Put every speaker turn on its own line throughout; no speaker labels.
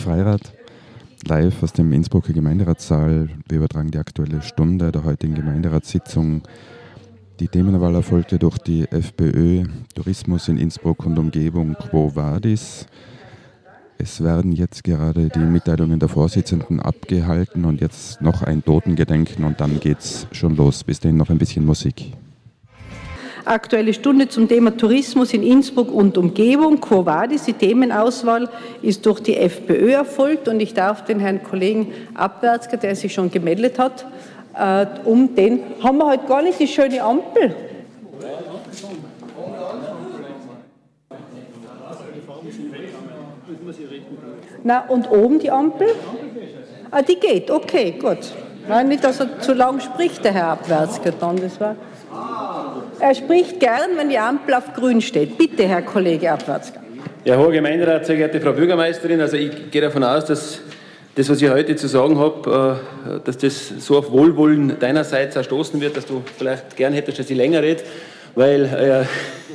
Freirad, live aus dem Innsbrucker Gemeinderatssaal. Wir übertragen die aktuelle Stunde der heutigen Gemeinderatssitzung. Die Themenwahl erfolgte durch die FPÖ Tourismus in Innsbruck und Umgebung Quo Vadis. Es werden jetzt gerade die Mitteilungen der Vorsitzenden abgehalten und jetzt noch ein Totengedenken und dann geht's schon los. Bis dahin noch ein bisschen Musik.
Aktuelle Stunde zum Thema Tourismus in Innsbruck und Umgebung. Quo Vadis? Die Themenauswahl ist durch die FPÖ erfolgt und ich darf den Herrn Kollegen Abwärtsker, der sich schon gemeldet hat, äh, um den. Haben wir heute gar nicht die schöne Ampel? Na, und oben die Ampel? Ah, die geht, okay, gut. Nein, nicht, dass er zu lang spricht, der Herr Abwärtsker dann. Das war er spricht gern, wenn die Ampel auf grün steht. Bitte, Herr Kollege Abwärtsker.
Ja, hoher Gemeinderat, sehr geehrte Frau Bürgermeisterin, also ich gehe davon aus, dass das, was ich heute zu sagen habe, äh, dass das so auf Wohlwollen deinerseits erstoßen wird, dass du vielleicht gern hättest, dass ich länger rede, weil,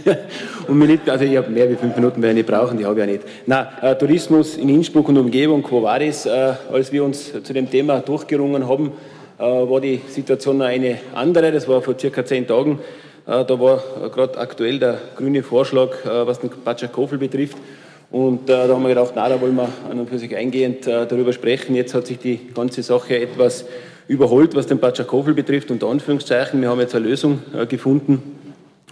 äh, und mir nicht, also ich habe mehr wie fünf Minuten werde ich nicht brauchen, die habe ich ja nicht. Na, äh, Tourismus in Innsbruck und Umgebung, Quo Vadis, äh, als wir uns zu dem Thema durchgerungen haben, äh, war die Situation noch eine andere, das war vor circa zehn Tagen, da war äh, gerade aktuell der grüne Vorschlag, äh, was den Batschakofel betrifft. Und da haben wir gedacht, na, da wollen wir an und für sich eingehend darüber sprechen. Jetzt hat sich die ganze Sache etwas überholt, was den Batschakofel betrifft, unter Anführungszeichen. Wir haben jetzt eine Lösung gefunden,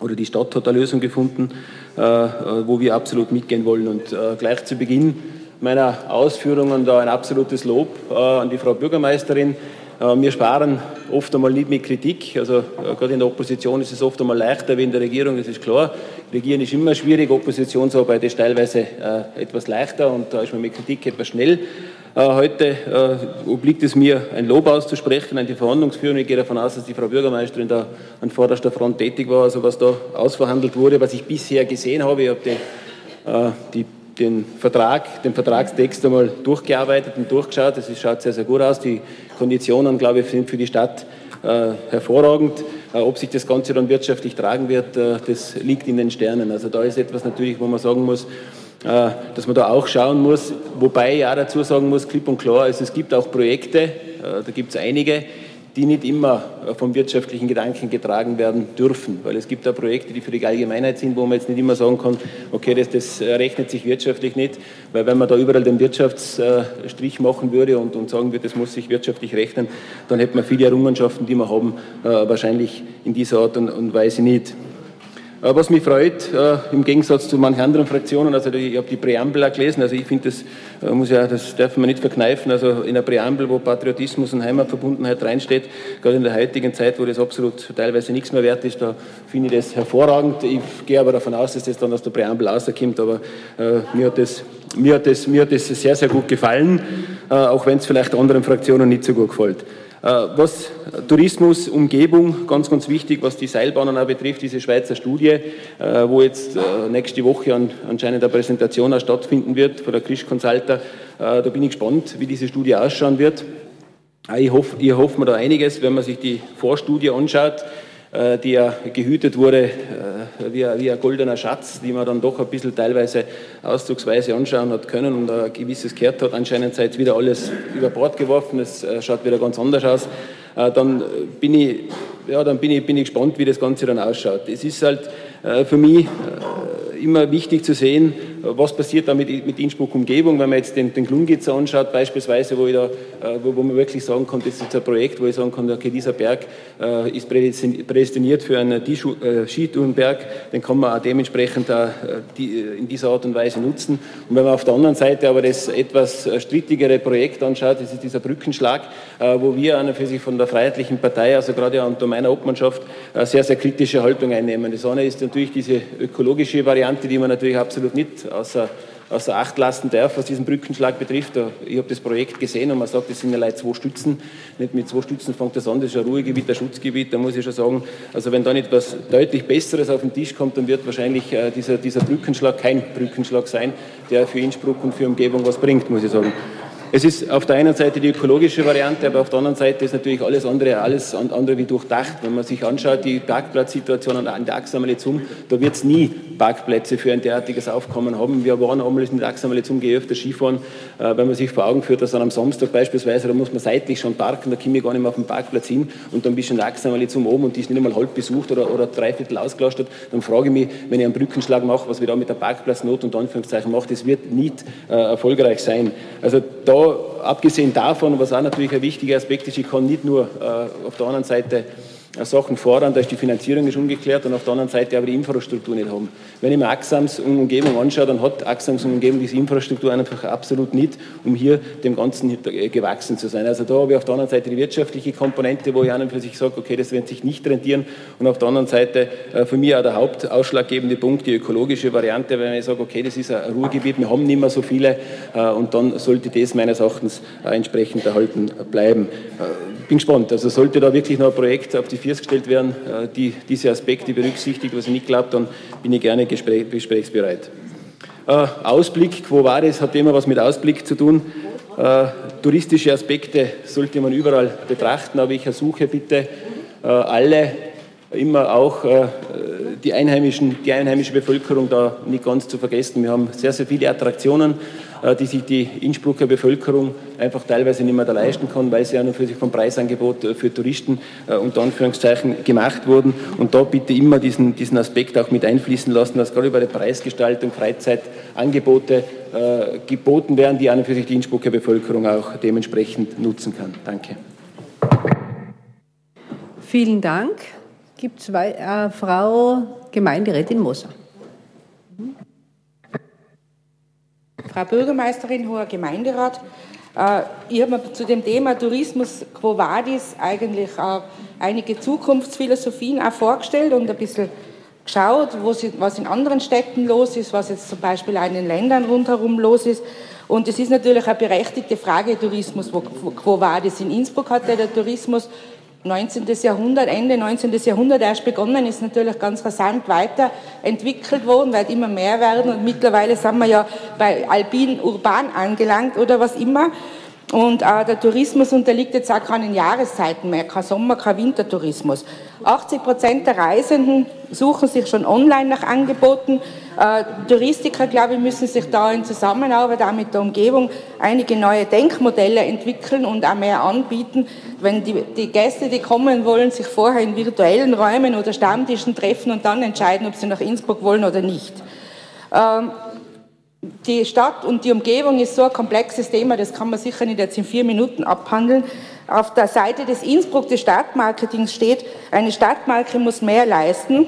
oder die Stadt hat eine Lösung gefunden, wo wir absolut mitgehen wollen. Und gleich zu Beginn meiner Ausführungen da ein absolutes Lob an die Frau Bürgermeisterin. Äh, wir sparen oft einmal nicht mit Kritik. Also äh, gerade in der Opposition ist es oft einmal leichter wie in der Regierung, das ist klar. Regieren ist immer schwierig, Oppositionsarbeit ist teilweise äh, etwas leichter und da ist man mit Kritik etwas schnell. Heute obliegt es mir, ein Lob auszusprechen an die Verhandlungsführung. Ich gehe davon aus, dass die Frau Bürgermeisterin da an vorderster Front tätig war, also was da ausverhandelt wurde, was ich bisher gesehen habe. Ich habe die, die den Vertrag, den Vertragstext einmal durchgearbeitet und durchgeschaut. Das schaut sehr, sehr gut aus. Die Konditionen, glaube ich, sind für die Stadt äh, hervorragend. Äh, ob sich das Ganze dann wirtschaftlich tragen wird, äh, das liegt in den Sternen. Also da ist etwas natürlich, wo man sagen muss, äh, dass man da auch schauen muss. Wobei ich auch dazu sagen muss, klipp und klar, also es gibt auch Projekte, äh, da gibt es einige, die nicht immer äh, vom wirtschaftlichen Gedanken getragen werden dürfen. Weil es gibt da Projekte, die für die Allgemeinheit sind, wo man jetzt nicht immer sagen kann, okay, das, das rechnet sich wirtschaftlich nicht, weil wenn man da überall den Wirtschaftsstrich machen würde und, und sagen würde, das muss sich wirtschaftlich rechnen, dann hätte man viele Errungenschaften, die wir haben, äh, wahrscheinlich in dieser Art und, und Weise nicht. Äh, was mich freut, äh, im Gegensatz zu manchen anderen Fraktionen, also ich habe die Präambel auch gelesen, also ich finde, das äh, muss ja, das darf man nicht verkneifen, also in der Präambel, wo Patriotismus und Heimatverbundenheit reinsteht, gerade in der heutigen Zeit, wo das absolut teilweise nichts mehr wert ist, da finde ich das hervorragend. Ich gehe aber davon aus, dass das dann aus der Präambel rauskommt, aber äh, mir, hat das, mir, hat das, mir hat das sehr, sehr gut gefallen, äh, auch wenn es vielleicht anderen Fraktionen nicht so gut gefällt. Äh, was Tourismus, Umgebung, ganz, ganz wichtig, was die Seilbahnen auch betrifft, diese Schweizer Studie, äh, wo jetzt äh, nächste Woche anscheinend eine Präsentation auch stattfinden wird von der Krisch Consulta. Da bin ich gespannt, wie diese Studie ausschauen wird. Ich hoffe, ich hoffe mir da einiges, wenn man sich die Vorstudie anschaut. Äh, die ja gehütet wurde äh, wie, wie ein goldener Schatz, die man dann doch ein bisschen teilweise auszugsweise anschauen hat können und ein gewisses gehört hat. Anscheinend seid wieder alles über Bord geworfen, es äh, schaut wieder ganz anders aus. Dann bin ich, ja, dann bin ich, bin ich gespannt, wie das Ganze dann ausschaut. Es ist halt für mich immer wichtig zu sehen, was passiert da mit, mit Innsbruck-Umgebung, wenn man jetzt den, den Glungitz anschaut, beispielsweise, wo, ich da, äh, wo, wo, man wirklich sagen kann, das ist ein Projekt, wo ich sagen kann, okay, dieser Berg äh, ist prädestiniert für einen äh, Skitourenberg, den kann man auch dementsprechend auch, die, in dieser Art und Weise nutzen. Und wenn man auf der anderen Seite aber das etwas strittigere Projekt anschaut, das ist dieser Brückenschlag, wo wir an und für sich von der Freiheitlichen Partei, also gerade unter meiner Obmannschaft, sehr, sehr kritische Haltung einnehmen. Das eine ist natürlich diese ökologische Variante, die man natürlich absolut nicht außer, außer Acht lassen darf, was diesen Brückenschlag betrifft. Ich habe das Projekt gesehen und man sagt, es sind ja leider zwei Stützen. Nicht mit zwei Stützen fängt das an, das ist ein Ruhegebiet, ein Schutzgebiet. Da muss ich schon sagen, also wenn da nicht was deutlich Besseres auf den Tisch kommt, dann wird wahrscheinlich äh, dieser, dieser Brückenschlag kein Brückenschlag sein, der für Innsbruck und für Umgebung was bringt, muss ich sagen. Es ist auf der einen Seite die ökologische Variante, aber auf der anderen Seite ist natürlich alles andere, alles andere wie durchdacht. Wenn man sich anschaut, die Parkplatzsituation an der Achsamale zum, da wird es nie Parkplätze für ein derartiges Aufkommen haben. Wir waren einmal in der Achsamale zum öfter Skifahren, äh, wenn man sich vor Augen führt, dass dann am Samstag beispielsweise, da muss man seitlich schon parken, da komme ich gar nicht mehr auf den Parkplatz hin und dann bist du in der Achsamale zum oben und die ist nicht einmal halb besucht oder, oder dreiviertel ausgelastet, dann frage ich mich, wenn ich einen Brückenschlag mache, was wir da mit der Parkplatznot und Anführungszeichen macht, das wird nicht äh, erfolgreich sein. Also da abgesehen davon, was auch natürlich ein wichtiger Aspekt ist, ich kann nicht nur äh, auf der anderen Seite Sachen fordern, da ist die Finanzierung schon ungeklärt und auf der anderen Seite aber die Infrastruktur nicht haben. Wenn ich mir Axams Umgebung anschaue, dann hat Axams Umgebung diese Infrastruktur einfach absolut nicht, um hier dem Ganzen gewachsen zu sein. Also da habe ich auf der anderen Seite die wirtschaftliche Komponente, wo ich an und für sich sage, okay, das wird sich nicht rentieren und auf der anderen Seite äh, für mich auch der hauptausschlaggebende Punkt, die ökologische Variante, wenn ich sage, okay, das ist ein Ruhrgebiet, wir haben nicht mehr so viele äh, und dann sollte das meines Erachtens äh, entsprechend erhalten bleiben bin gespannt. Also sollte da wirklich noch ein Projekt auf die Gestellt werden, äh, die diese Aspekte berücksichtigt, was ich nicht glaube, dann bin ich gerne gespräch, gesprächsbereit. Äh, Ausblick, war das, hat immer was mit Ausblick zu tun. Äh, touristische Aspekte sollte man überall betrachten, aber ich ersuche bitte alle, immer auch die, einheimischen, die einheimische Bevölkerung da nicht ganz zu vergessen. Wir haben sehr, sehr viele Attraktionen die sich die Innsbrucker Bevölkerung einfach teilweise nicht mehr da leisten kann, weil sie ja nur für sich vom Preisangebot äh, für Touristen äh, unter Anführungszeichen gemacht wurden. Und da bitte immer diesen, diesen Aspekt auch mit einfließen lassen, dass gerade über die Preisgestaltung Freizeitangebote äh, geboten werden, die an und für sich die Innsbrucker Bevölkerung auch dementsprechend nutzen kann. Danke.
Vielen Dank. Gibt es äh, Frau Gemeinderätin Moser?
Frau Bürgermeisterin, hoher Gemeinderat. Äh, ich habe zu dem Thema Tourismus Quo Vadis eigentlich einige Zukunftsphilosophien auch vorgestellt und ein bisschen geschaut, was in anderen Städten los ist, was jetzt zum Beispiel auch in den Ländern rundherum los ist. Und es ist natürlich eine berechtigte Frage, Tourismus, Quo Vadis. In Innsbruck hat der Tourismus 19. Jahrhundert, Ende 19. Jahrhundert erst begonnen, ist natürlich ganz rasant weiterentwickelt worden, weil immer mehr werden und mittlerweile sind wir ja bei alpin urban angelangt oder was immer. Und äh, der Tourismus unterliegt jetzt auch keinen Jahreszeiten mehr, kein Sommer-, kein Wintertourismus. 80 Prozent der Reisenden suchen sich schon online nach Angeboten. Äh, Touristiker, glaube ich, müssen sich da in Zusammenarbeit auch mit der Umgebung einige neue Denkmodelle entwickeln und auch mehr anbieten. Wenn die, die Gäste, die kommen wollen, sich vorher in virtuellen Räumen oder Stammtischen treffen und dann entscheiden, ob sie nach Innsbruck wollen oder nicht. Ähm, die Stadt und die Umgebung ist so ein komplexes Thema, das kann man sicher nicht jetzt in vier Minuten abhandeln. Auf der Seite des Innsbruck des Stadtmarketings steht, eine Stadtmarke muss mehr leisten.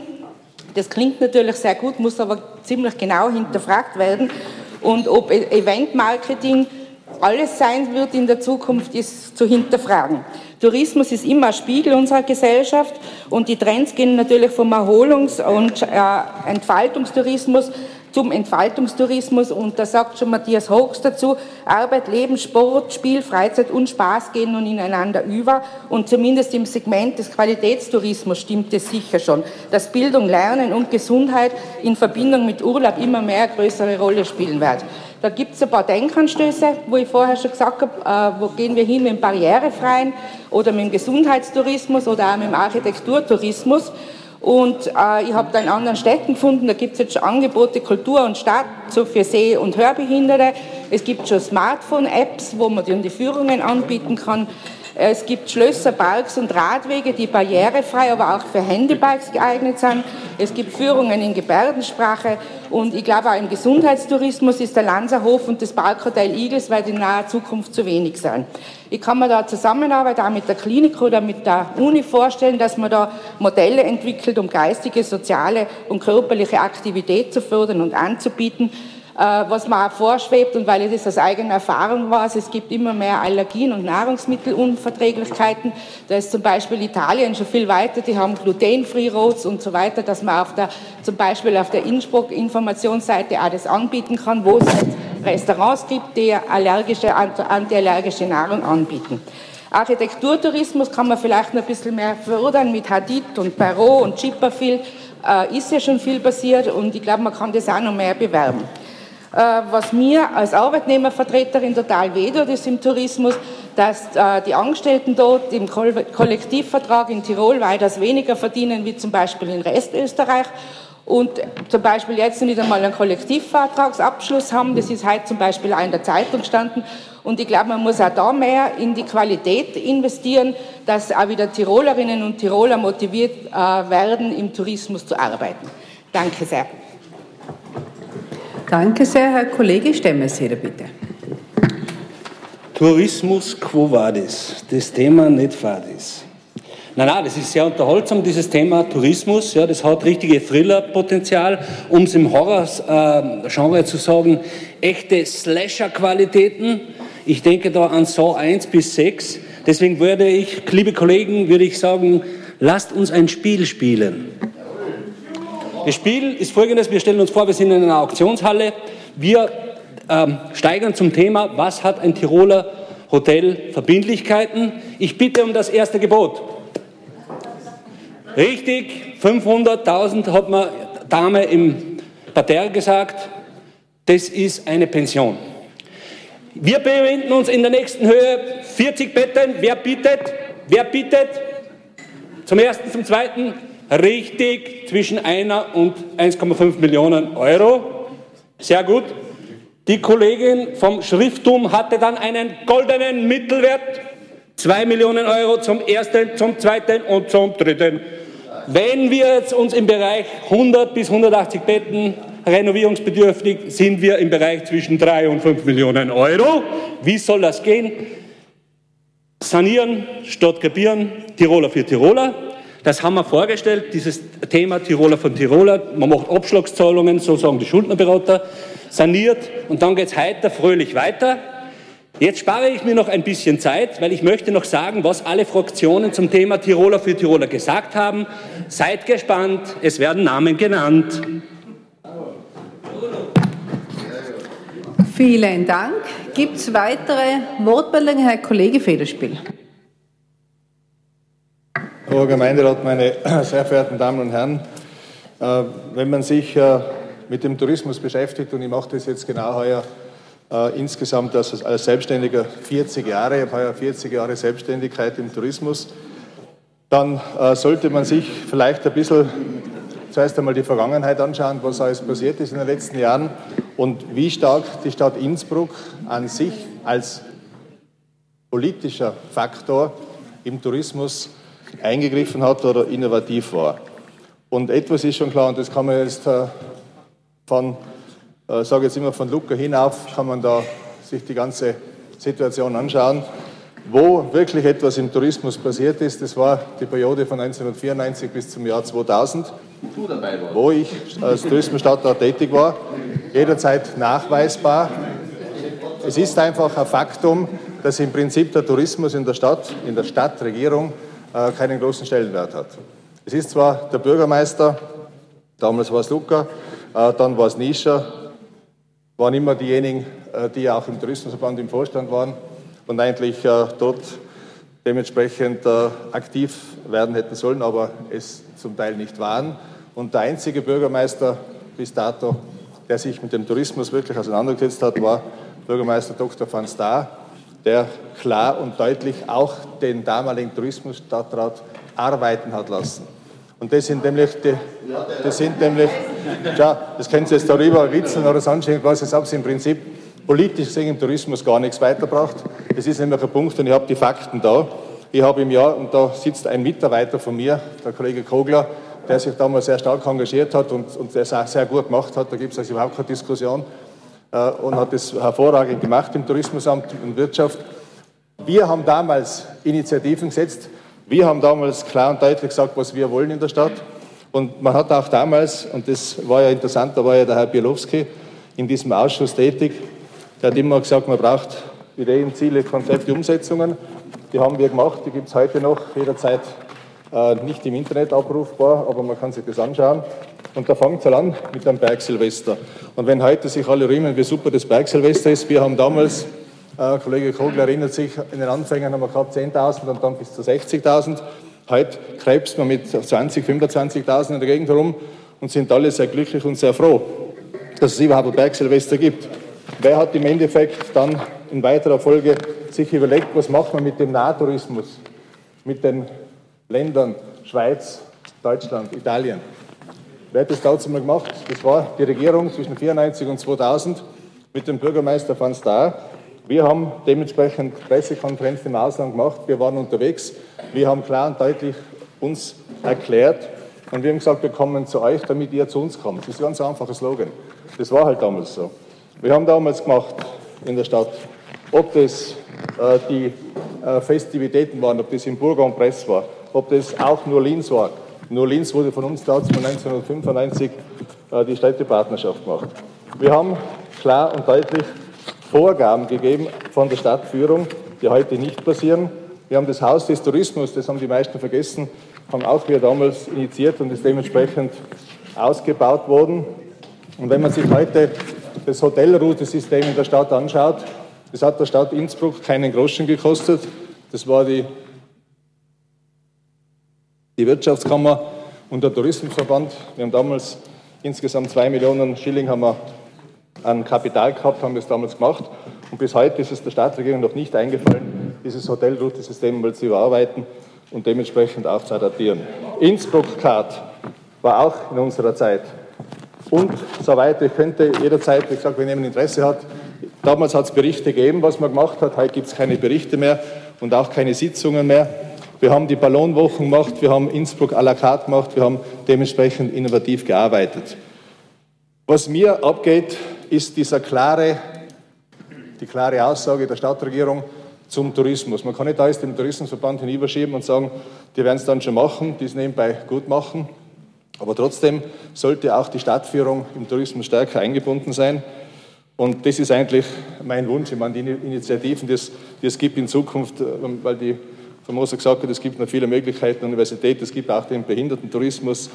Das klingt natürlich sehr gut, muss aber ziemlich genau hinterfragt werden. Und ob e- Eventmarketing alles sein wird in der Zukunft, ist zu hinterfragen. Tourismus ist immer ein Spiegel unserer Gesellschaft und die Trends gehen natürlich vom Erholungs- und äh, Entfaltungstourismus zum Entfaltungstourismus und da sagt schon Matthias Hochs dazu, Arbeit, Leben, Sport, Spiel, Freizeit und Spaß gehen nun ineinander über und zumindest im Segment des Qualitätstourismus stimmt es sicher schon, dass Bildung, Lernen und Gesundheit in Verbindung mit Urlaub immer mehr größere Rolle spielen wird. Da gibt es ein paar Denkanstöße, wo ich vorher schon gesagt habe, äh, wo gehen wir hin mit dem Barrierefreien oder mit dem Gesundheitstourismus oder auch mit dem Architekturtourismus. Und äh, ich habe da in anderen Städten gefunden, da gibt es jetzt schon Angebote Kultur und Stadt so für Seh- und Hörbehinderte. Es gibt schon Smartphone-Apps, wo man dann die Führungen anbieten kann. Es gibt Schlösser, Parks und Radwege, die barrierefrei, aber auch für Handybikes geeignet sind. Es gibt Führungen in Gebärdensprache und ich glaube auch im Gesundheitstourismus ist der Lanzerhof und das Parkhotel Igels in naher Zukunft zu wenig sein. Ich kann mir da Zusammenarbeit auch mit der Klinik oder mit der Uni vorstellen, dass man da Modelle entwickelt, um geistige, soziale und körperliche Aktivität zu fördern und anzubieten äh, was mir auch vorschwebt und weil ich das aus eigener Erfahrung weiß, es gibt immer mehr Allergien und Nahrungsmittelunverträglichkeiten. Da ist zum Beispiel Italien schon viel weiter, die haben Gluten-Free Roads und so weiter, dass man auf der, zum Beispiel auf der Innsbruck-Informationsseite auch das anbieten kann, wo es halt Restaurants gibt, die allergische, antiallergische Nahrung anbieten. Architekturtourismus kann man vielleicht noch ein bisschen mehr fördern mit Hadid und Perrault und Chipperfield. Äh, ist ja schon viel passiert und ich glaube, man kann das auch noch mehr bewerben. Was mir als Arbeitnehmervertreterin total wehtut, ist im Tourismus, dass die Angestellten dort im Kollektivvertrag in Tirol weitaus weniger verdienen wie zum Beispiel in Restösterreich und zum Beispiel jetzt nicht einmal einen Kollektivvertragsabschluss haben. Das ist heute zum Beispiel auch in der Zeitung gestanden. Und ich glaube, man muss auch da mehr in die Qualität investieren, dass auch wieder Tirolerinnen und Tiroler motiviert äh, werden, im Tourismus zu arbeiten. Danke sehr.
Danke sehr, Herr Kollege Stemmeseder, bitte.
Tourismus quo vadis, das Thema nicht fadis. Nein, nein, das ist sehr unterhaltsam, dieses Thema Tourismus. Ja, das hat richtige Thriller-Potenzial, um es im Horror-Genre zu sagen, echte Slasher-Qualitäten. Ich denke da an Saw 1 bis 6. Deswegen würde ich, liebe Kollegen, würde ich sagen, lasst uns ein Spiel spielen. Das Spiel ist folgendes, wir stellen uns vor, wir sind in einer Auktionshalle. Wir ähm, steigern zum Thema, was hat ein Tiroler Hotel Verbindlichkeiten? Ich bitte um das erste Gebot. Richtig, 500.000 hat man Dame im Parterre gesagt, das ist eine Pension. Wir befinden uns in der nächsten Höhe, 40 Betten, wer bietet? Wer bietet? Zum ersten, zum zweiten, richtig, zwischen einer und 1,5 Millionen Euro. Sehr gut. Die Kollegin vom Schrifttum hatte dann einen goldenen Mittelwert, 2 Millionen Euro zum ersten, zum zweiten und zum dritten. Wenn wir jetzt uns im Bereich 100 bis 180 Betten renovierungsbedürftig, sind wir im Bereich zwischen 3 und 5 Millionen Euro. Wie soll das gehen? Sanieren statt krepieren, Tiroler für Tiroler. Das haben wir vorgestellt, dieses Thema Tiroler von Tiroler. Man macht Abschlagszahlungen, so sagen die Schuldnerberater, saniert und dann geht es heiter, fröhlich weiter. Jetzt spare ich mir noch ein bisschen Zeit, weil ich möchte noch sagen, was alle Fraktionen zum Thema Tiroler für Tiroler gesagt haben. Seid gespannt, es werden Namen genannt.
Vielen Dank. Gibt es weitere Wortmeldungen, Herr Kollege Federspiel?
Herr Gemeinderat, meine sehr verehrten Damen und Herren, äh, wenn man sich äh, mit dem Tourismus beschäftigt, und ich mache das jetzt genau heuer äh, insgesamt als, als Selbstständiger 40 Jahre, ich habe heuer 40 Jahre Selbstständigkeit im Tourismus, dann sollte man sich vielleicht ein bisschen zuerst einmal die Vergangenheit anschauen, was alles passiert ist in den letzten Jahren und wie stark die Stadt Innsbruck an sich als politischer Faktor im Tourismus eingegriffen hat oder innovativ war. Und etwas ist schon klar, und das kann man jetzt äh, von äh, sage jetzt immer von Lucca hinauf, kann man da sich die ganze Situation anschauen. Wo wirklich etwas im Tourismus passiert ist, das war die Periode von 1994 bis zum Jahr 2000, wo ich als Tourismusstadtrat tätig war, jederzeit nachweisbar. Es ist einfach ein Faktum, dass im Prinzip der Tourismus in der Stadt, in der Stadtregierung, äh, keinen großen Stellenwert hat. Es ist zwar der Bürgermeister, damals war es Luca, äh, dann war es Nischer, waren immer diejenigen, äh, die auch im Tourismusverband im Vorstand waren und eigentlich dort dementsprechend aktiv werden hätten sollen, aber es zum Teil nicht waren. Und der einzige Bürgermeister bis dato, der sich mit dem Tourismus wirklich auseinandergesetzt hat, war Bürgermeister Dr. van Staar, der klar und deutlich auch den damaligen Tourismusstadtrat arbeiten hat lassen. Und das sind nämlich, die, das sind nämlich, ja, das können Sie jetzt darüber ritzeln oder sonst irgendwas, das haben Sie im Prinzip politisch gesehen im Tourismus gar nichts weitergebracht. Das ist nämlich ein Punkt und ich habe die Fakten da. Ich habe im Jahr, und da sitzt ein Mitarbeiter von mir, der Kollege Kogler, der sich damals sehr stark engagiert hat und, und das auch sehr gut gemacht hat, da gibt es also überhaupt keine Diskussion, und hat das hervorragend gemacht im Tourismusamt und Wirtschaft. Wir haben damals Initiativen gesetzt, wir haben damals klar und deutlich gesagt, was wir wollen in der Stadt. Und man hat auch damals, und das war ja interessant, da war ja der Herr Bielowski in diesem Ausschuss tätig, der hat immer gesagt, man braucht Ideen, Ziele, Konzepte, Umsetzungen. Die haben wir gemacht, die gibt es heute noch jederzeit äh, nicht im Internet abrufbar, aber man kann sich das anschauen. Und da fängt es an mit dem Bergsilvester. Und wenn heute sich alle rühmen, wie super das Bergsilvester ist, wir haben damals äh, Kollege Kogler erinnert sich, in den Anfängen haben wir gehabt 10.000 und dann bis zu 60.000. Heute krebst man mit 20, 25.000 in der Gegend herum und sind alle sehr glücklich und sehr froh. dass es überhaupt ein Bergsilvester gibt. Wer hat im Endeffekt dann in weiterer Folge sich überlegt, was macht man mit dem Nahtourismus, mit den Ländern Schweiz, Deutschland, Italien? Wer hat das dazu mal gemacht? Das war die Regierung zwischen 1994 und 2000 mit dem Bürgermeister van Staar. Wir haben dementsprechend Pressekonferenzen im Ausland gemacht. Wir waren unterwegs. Wir haben klar und deutlich uns erklärt und wir haben gesagt, wir kommen zu euch, damit ihr zu uns kommt. Das ist ein ganz einfacher Slogan. Das war halt damals so. Wir haben damals gemacht in der Stadt, ob das äh, die äh, Festivitäten waren, ob das in Burger und Press war, ob das auch nur Linz war. Nur Linz wurde von uns damals von 1995 äh, die Städtepartnerschaft gemacht. Wir haben klar und deutlich Vorgaben gegeben von der Stadtführung, die heute nicht passieren. Wir haben das Haus des Tourismus, das haben die meisten vergessen, haben auch wir damals initiiert und ist dementsprechend ausgebaut worden. Und wenn man sich heute das Hotelroutesystem in der Stadt anschaut, das hat der Stadt Innsbruck keinen Groschen gekostet. Das war die, die Wirtschaftskammer und der Tourismusverband. Wir haben damals insgesamt zwei Millionen Schilling haben wir an Kapital gehabt, haben das damals gemacht. Und bis heute ist es der Stadtregierung noch nicht eingefallen, dieses Hotelroutesystem mal zu überarbeiten und dementsprechend auch zu adaptieren. Innsbruck-Card war auch in unserer Zeit. Und so weiter. Ich könnte jederzeit, wie gesagt, wenn jemand Interesse hat, damals hat es Berichte gegeben, was man gemacht hat. Heute gibt es keine Berichte mehr und auch keine Sitzungen mehr. Wir haben die Ballonwochen gemacht, wir haben Innsbruck à la carte gemacht, wir haben dementsprechend innovativ gearbeitet. Was mir abgeht, ist dieser klare, die klare Aussage der Stadtregierung, zum Tourismus. Man kann nicht alles dem Tourismusverband hinüberschieben und sagen, die werden es dann schon machen, die es nebenbei gut machen. Aber trotzdem sollte auch die Stadtführung im Tourismus stärker eingebunden sein. Und das ist eigentlich mein Wunsch. Ich meine, die Initiativen, die es, die es gibt in Zukunft, äh, weil die Famosa gesagt hat, es gibt noch viele Möglichkeiten, Universität, es gibt auch den Behindertentourismus.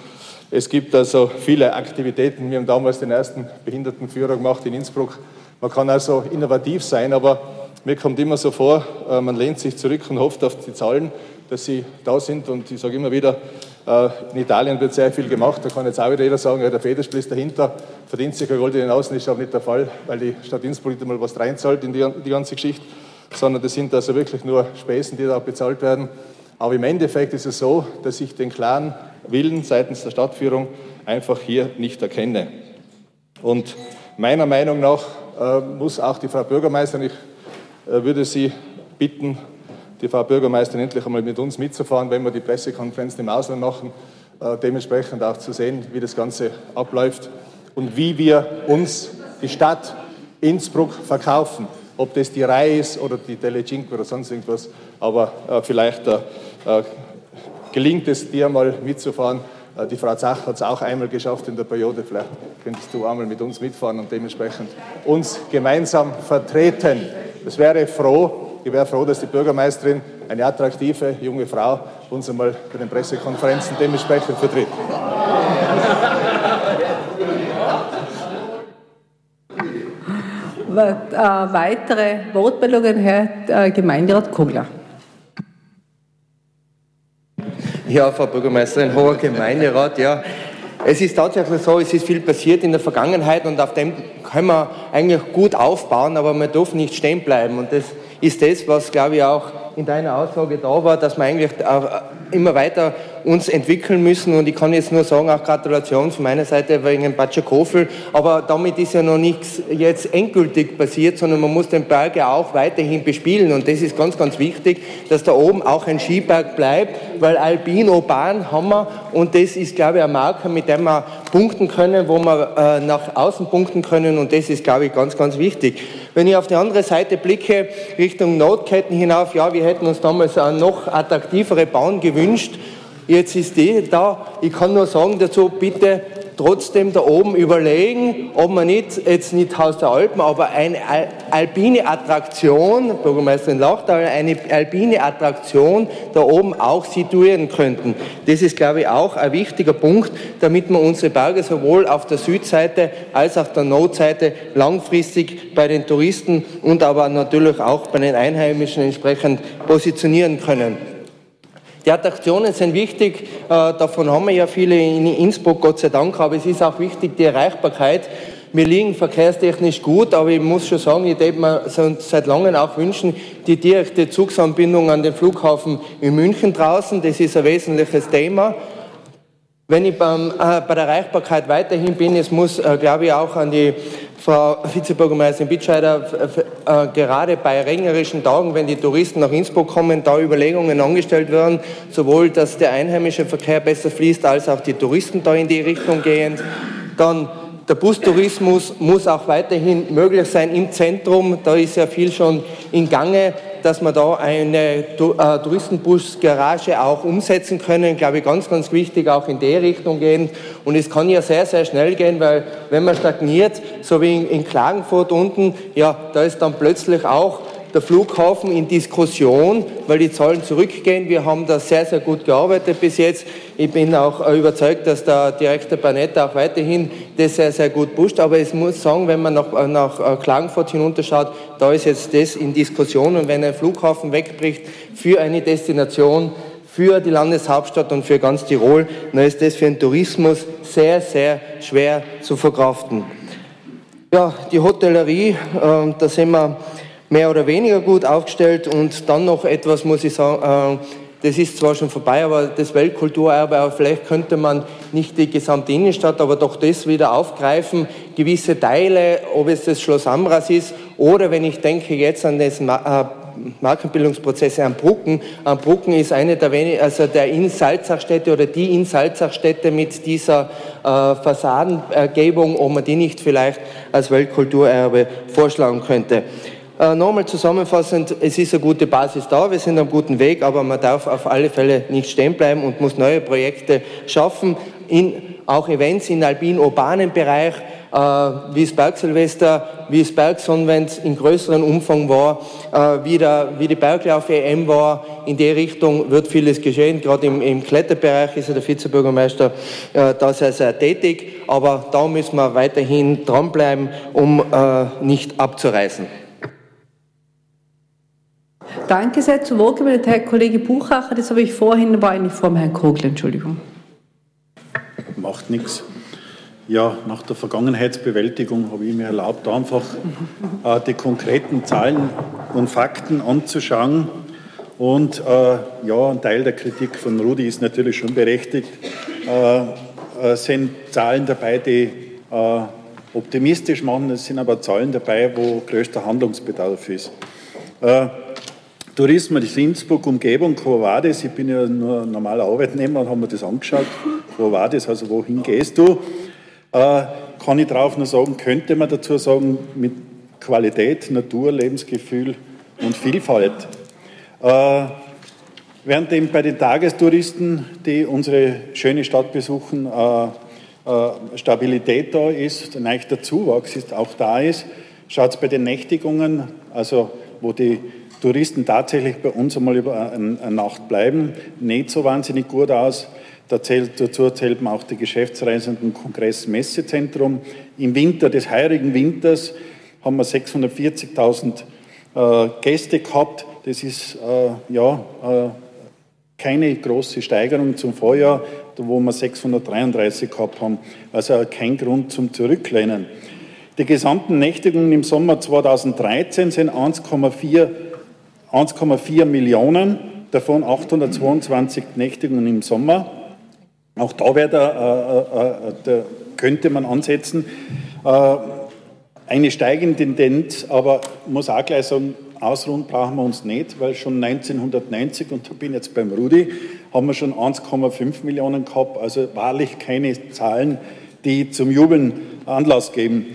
Es gibt also viele Aktivitäten. Wir haben damals den ersten Behindertenführer gemacht in Innsbruck. Man kann also innovativ sein, aber mir kommt immer so vor, äh, man lehnt sich zurück und hofft auf die Zahlen, dass sie da sind. Und ich sage immer wieder, äh, in Italien wird sehr viel gemacht. Da kann jetzt auch wieder jeder sagen, der Federspiel ist dahinter, verdient sich ein Gold in den Außen, ist aber nicht der Fall, weil die Stadt Innsbruck nicht einmal was reinzahlt in die ganze Geschichte, sondern das sind also wirklich nur Spesen, die da bezahlt werden. Aber im Endeffekt ist es so, dass ich den klaren Willen seitens der Stadtführung einfach hier nicht erkenne. Und meiner Meinung nach äh, muss auch die Frau Bürgermeisterin, ich äh, würde Sie bitten, die Frau Bürgermeisterin endlich einmal mit uns mitzufahren, wenn wir die Pressekonferenzen im Ausland machen, äh, dementsprechend auch zu sehen, wie das Ganze abläuft und wie wir uns die Stadt Innsbruck verkaufen. Ob das die Reihe ist oder die Delle Cinque oder sonst irgendwas, aber äh, vielleicht äh, äh gelingt es dir mal mitzufahren. Äh, die Frau Zach hat es auch einmal geschafft in der Periode. Vielleicht könntest du einmal mit uns mitfahren und dementsprechend uns gemeinsam vertreten. Das wäre froh, ich wäre froh, dass die Bürgermeisterin, eine attraktive junge Frau, uns einmal bei den Pressekonferenzen dementsprechend vertritt.
Äh, weitere Wortmeldungen, Herr äh, Gemeinderat Kogler.
Ja, Frau Bürgermeisterin, hoher Gemeinderat, ja. Es ist tatsächlich so, es ist viel passiert in der Vergangenheit und auf dem können wir eigentlich gut aufbauen, aber wir dürfen nicht stehen bleiben. Und das ist das, was, glaube ich, auch in deiner Aussage da war, dass wir eigentlich immer weiter uns entwickeln müssen. Und ich kann jetzt nur sagen, auch Gratulation von meiner Seite wegen Batschakofel. Aber damit ist ja noch nichts jetzt endgültig passiert, sondern man muss den Berg ja auch weiterhin bespielen. Und das ist ganz, ganz wichtig, dass da oben auch ein Skiberg bleibt, weil Alpin-Bahn haben wir. Und das ist, glaube ich, ein Marker, mit dem wir punkten können, wo wir äh, nach außen punkten können. Und das ist, glaube ich, ganz, ganz wichtig. Wenn ich auf die andere Seite blicke, Richtung Notketten hinauf, ja, wir hätten uns damals eine noch attraktivere Bahn gewünscht. Jetzt ist die da. Ich kann nur sagen dazu, bitte trotzdem da oben überlegen, ob man nicht, jetzt nicht Haus der Alpen, aber eine alpine Attraktion, Bürgermeisterin Lachtal, eine alpine Attraktion da oben auch situieren könnten. Das ist, glaube ich, auch ein wichtiger Punkt, damit wir unsere Berge sowohl auf der Südseite als auch der Nordseite langfristig bei den Touristen und aber natürlich auch bei den Einheimischen entsprechend positionieren können. Die Attraktionen sind wichtig, äh, davon haben wir ja viele in Innsbruck, Gott sei Dank, aber es ist auch wichtig, die Erreichbarkeit. Wir liegen verkehrstechnisch gut, aber ich muss schon sagen, ich würde mir seit langem auch wünschen, die direkte Zugsanbindung an den Flughafen in München draußen, das ist ein wesentliches Thema. Wenn ich beim, äh, bei der Erreichbarkeit weiterhin bin, es muss, äh, glaube ich, auch an die Frau Vizebürgermeisterin Bitscheider, äh, gerade bei regnerischen Tagen, wenn die Touristen nach Innsbruck kommen, da Überlegungen angestellt werden, sowohl, dass der einheimische Verkehr besser fließt, als auch die Touristen da in die Richtung gehen. Dann der Bustourismus muss auch weiterhin möglich sein im Zentrum. Da ist ja viel schon in Gange dass wir da eine äh, Touristenbusgarage auch umsetzen können, glaube ich, ganz, ganz wichtig, auch in die Richtung gehen. Und es kann ja sehr, sehr schnell gehen, weil wenn man stagniert, so wie in Klagenfurt unten, ja, da ist dann plötzlich auch der Flughafen in Diskussion, weil die Zahlen zurückgehen. Wir haben da sehr, sehr gut gearbeitet bis jetzt. Ich bin auch äh, überzeugt, dass der Direktor Panetta auch weiterhin das sehr, sehr gut pusht. Aber ich muss sagen, wenn man nach, äh, nach Klagenfurt hinunterschaut, da ist jetzt das in Diskussion. Und wenn ein Flughafen wegbricht für eine Destination, für die Landeshauptstadt und für ganz Tirol, dann ist das für den Tourismus sehr, sehr schwer zu verkraften. Ja, die Hotellerie, äh, da sind wir mehr oder weniger gut aufgestellt. Und dann noch etwas, muss ich sagen, äh, das ist zwar schon vorbei, aber das Weltkulturerbe, aber vielleicht könnte man nicht die gesamte Innenstadt, aber doch das wieder aufgreifen, gewisse Teile, ob es das Schloss Amras ist oder wenn ich denke jetzt an das äh, Markenbildungsprozesse am Brucken. Am Brucken ist eine der wenigen, also der in Salzachstädte oder die in Salzachstädte mit dieser äh, Fassadengebung, ob man die nicht vielleicht als Weltkulturerbe vorschlagen könnte. Äh, Nochmal zusammenfassend, es ist eine gute Basis da, wir sind am guten Weg, aber man darf auf alle Fälle nicht stehen bleiben und muss neue Projekte schaffen, in, auch Events im alpin-urbanen Bereich, äh, wie es Bergsilvester, wie es Bergsonnenwend in größerem Umfang war, äh, wie, der, wie die Berglauf-EM war. In die Richtung wird vieles geschehen. Gerade im, im Kletterbereich ist ja der Vizebürgermeister äh, da sehr, sehr tätig. Aber da müssen wir weiterhin dranbleiben, um äh, nicht abzureißen.
Danke sehr. Zu Wort gemeldet Herr Kollege Buchacher. Das habe ich vorhin, war eigentlich vor dem Herrn Kogel, Entschuldigung.
Macht nichts. Ja, nach der Vergangenheitsbewältigung habe ich mir erlaubt, einfach äh, die konkreten Zahlen und Fakten anzuschauen. Und äh, ja, ein Teil der Kritik von Rudi ist natürlich schon berechtigt. Äh, äh sind Zahlen dabei, die äh, optimistisch machen, es sind aber Zahlen dabei, wo größter Handlungsbedarf ist. Äh, Tourismus Innsbruck, Umgebung, Quo Vadis, ich bin ja nur normaler Arbeitnehmer und habe mir das angeschaut. Quo Vadis, also wohin gehst du? Äh, kann ich darauf nur sagen, könnte man dazu sagen, mit Qualität, Natur, Lebensgefühl und Vielfalt. Äh, währenddem bei den Tagestouristen, die unsere schöne Stadt besuchen, äh, äh Stabilität da ist, ein leichter Zuwachs ist, auch da ist, schaut es bei den Nächtigungen, also wo die Touristen tatsächlich bei uns einmal über eine Nacht bleiben, nicht so wahnsinnig gut aus. Dazu zählt man auch die Geschäftsreisenden Kongress Messezentrum. Im Winter des heurigen Winters haben wir 640.000 äh, Gäste gehabt. Das ist äh, ja äh, keine große Steigerung zum Vorjahr, wo wir 633 gehabt haben. Also kein Grund zum Zurücklehnen. Die gesamten Nächtigungen im Sommer 2013 sind 1,4 1,4 Millionen, davon 822 Nächtigungen im Sommer. Auch da, wäre äh, äh, da könnte man ansetzen. Äh, eine steigende Tendenz, aber muss auch gleich sagen, ausruhen brauchen wir uns nicht, weil schon 1990, und da bin ich jetzt beim Rudi, haben wir schon 1,5 Millionen gehabt, also wahrlich keine Zahlen, die zum Jubeln Anlass geben.